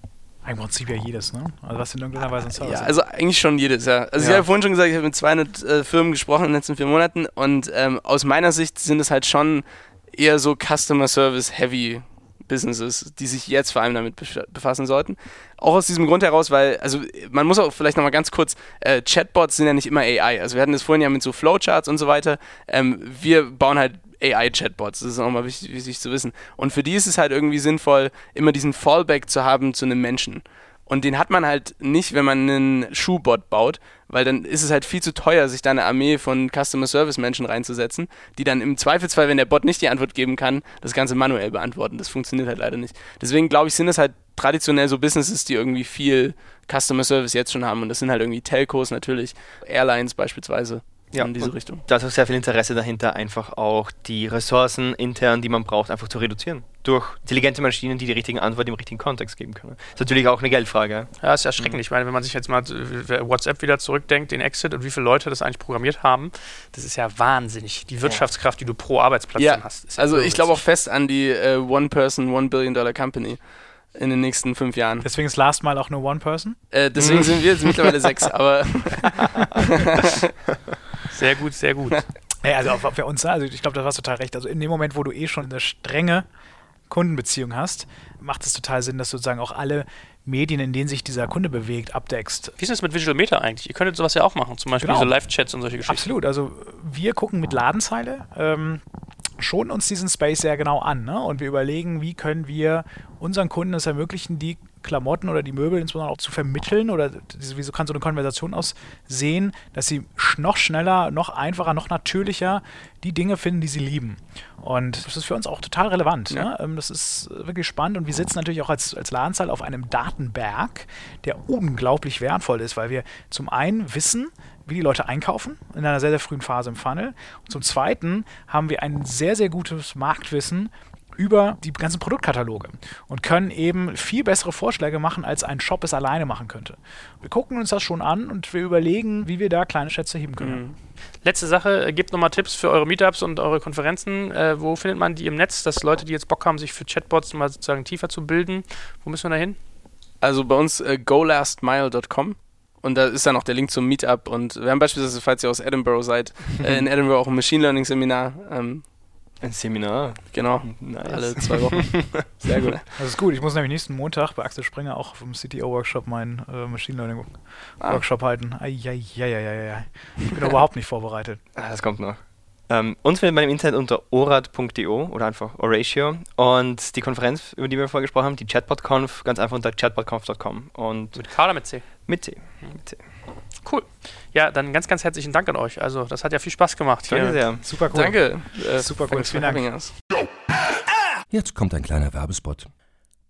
Im Prinzip ja jedes, ne? Also was in irgendeiner Weise ein Service Ja, also eigentlich schon jedes, ja. Also Ja. ich habe vorhin schon gesagt, ich habe mit 200 äh, Firmen gesprochen in den letzten vier Monaten und ähm, aus meiner Sicht sind es halt schon eher so Customer Service Heavy Businesses, die sich jetzt vor allem damit befassen sollten. Auch aus diesem Grund heraus, weil, also man muss auch vielleicht nochmal ganz kurz, äh, Chatbots sind ja nicht immer AI. Also wir hatten das vorhin ja mit so Flowcharts und so weiter. Ähm, wir bauen halt AI-Chatbots, das ist auch mal wichtig, wichtig zu wissen. Und für die ist es halt irgendwie sinnvoll, immer diesen Fallback zu haben zu einem Menschen. Und den hat man halt nicht, wenn man einen Schuhbot baut, weil dann ist es halt viel zu teuer, sich da eine Armee von Customer Service Menschen reinzusetzen, die dann im Zweifelsfall, wenn der Bot nicht die Antwort geben kann, das Ganze manuell beantworten. Das funktioniert halt leider nicht. Deswegen glaube ich, sind es halt traditionell so Businesses, die irgendwie viel Customer Service jetzt schon haben. Und das sind halt irgendwie Telcos natürlich, Airlines beispielsweise. Ja, in diese Richtung. Da ist auch sehr viel Interesse dahinter, einfach auch die Ressourcen intern, die man braucht, einfach zu reduzieren. Durch intelligente Maschinen, die die richtigen Antworten im richtigen Kontext geben können. ist natürlich auch eine Geldfrage. Ja, ist erschreckend. Ich meine, wenn man sich jetzt mal WhatsApp wieder zurückdenkt, den Exit und wie viele Leute das eigentlich programmiert haben, das ist ja wahnsinnig. Die Wirtschaftskraft, die du pro Arbeitsplatz Ja, dann hast. ist ja also ich glaube auch fest an die äh, One-Person, One-Billion-Dollar-Company in den nächsten fünf Jahren. Deswegen ist Last Mile auch nur One Person. Äh, deswegen sind wir jetzt mittlerweile sechs, aber [laughs] [laughs] Sehr gut, sehr gut. [laughs] Ja, also auch für uns, also ich glaube, da hast du total recht. Also in dem Moment, wo du eh schon eine strenge Kundenbeziehung hast, macht es total Sinn, dass du sozusagen auch alle Medien, in denen sich dieser Kunde bewegt, abdeckst. Wie ist das mit Visual Meta eigentlich? Ihr könntet sowas ja auch machen, zum Beispiel Genau. so Live-Chats und solche Geschichten. Absolut. Also wir gucken mit Ladenzeile, ähm, schon uns diesen Space sehr genau an ne? und wir überlegen, wie können wir unseren Kunden es ermöglichen, die Klamotten oder die Möbel insbesondere auch zu vermitteln oder wieso kann so eine Konversation aussehen, dass sie noch schneller, noch einfacher, noch natürlicher die Dinge finden, die sie lieben. Und das ist für uns auch total relevant. Ne? Ähm, Das ist wirklich spannend und wir sitzen natürlich auch als, als Ladenzahl auf einem Datenberg, der unglaublich wertvoll ist, weil wir zum einen wissen, wie die Leute einkaufen in einer sehr, sehr frühen Phase im Funnel. Und zum Zweiten haben wir ein sehr, sehr gutes Marktwissen über die ganzen Produktkataloge und können eben viel bessere Vorschläge machen, als ein Shop es alleine machen könnte. Wir gucken uns das schon an und wir überlegen, wie wir da kleine Schätze heben können. Letzte Sache, äh, gebt nochmal Tipps für eure Meetups und eure Konferenzen. Äh, wo findet man die im Netz, dass Leute, die jetzt Bock haben, sich für Chatbots mal sozusagen tiefer zu bilden, wo müssen wir da hin? Also bei uns äh, golastmile.com und da ist dann auch der Link zum Meetup und wir haben beispielsweise, falls ihr aus Edinburgh seid, äh, in [laughs] Edinburgh auch ein Machine Learning Seminar. Ähm, Ein Seminar. genau, Nice. alle zwei Wochen. [laughs] Sehr gut. Das ist gut. Ich muss nämlich nächsten Montag bei Axel Springer auch vom CTO-Workshop meinen äh, Machine Learning-Workshop Ah. halten. Eieieiei. Ich bin überhaupt nicht vorbereitet. [laughs] Ah, das kommt noch. Ähm, uns findet man im Internet unter orad.do oder einfach Oratio. Und die Konferenz, über die wir vorher gesprochen haben, die ChatbotConf, ganz einfach unter chatbotconf.com. Und Mit K oder mit C? mit C. Mit C. Cool. Ja, dann ganz, ganz herzlichen Dank an euch. Also, das hat ja viel Spaß gemacht. Danke hier. sehr. Super cool. Danke. Äh, Super cool, vielen Dank. having us. Jetzt kommt ein kleiner Werbespot.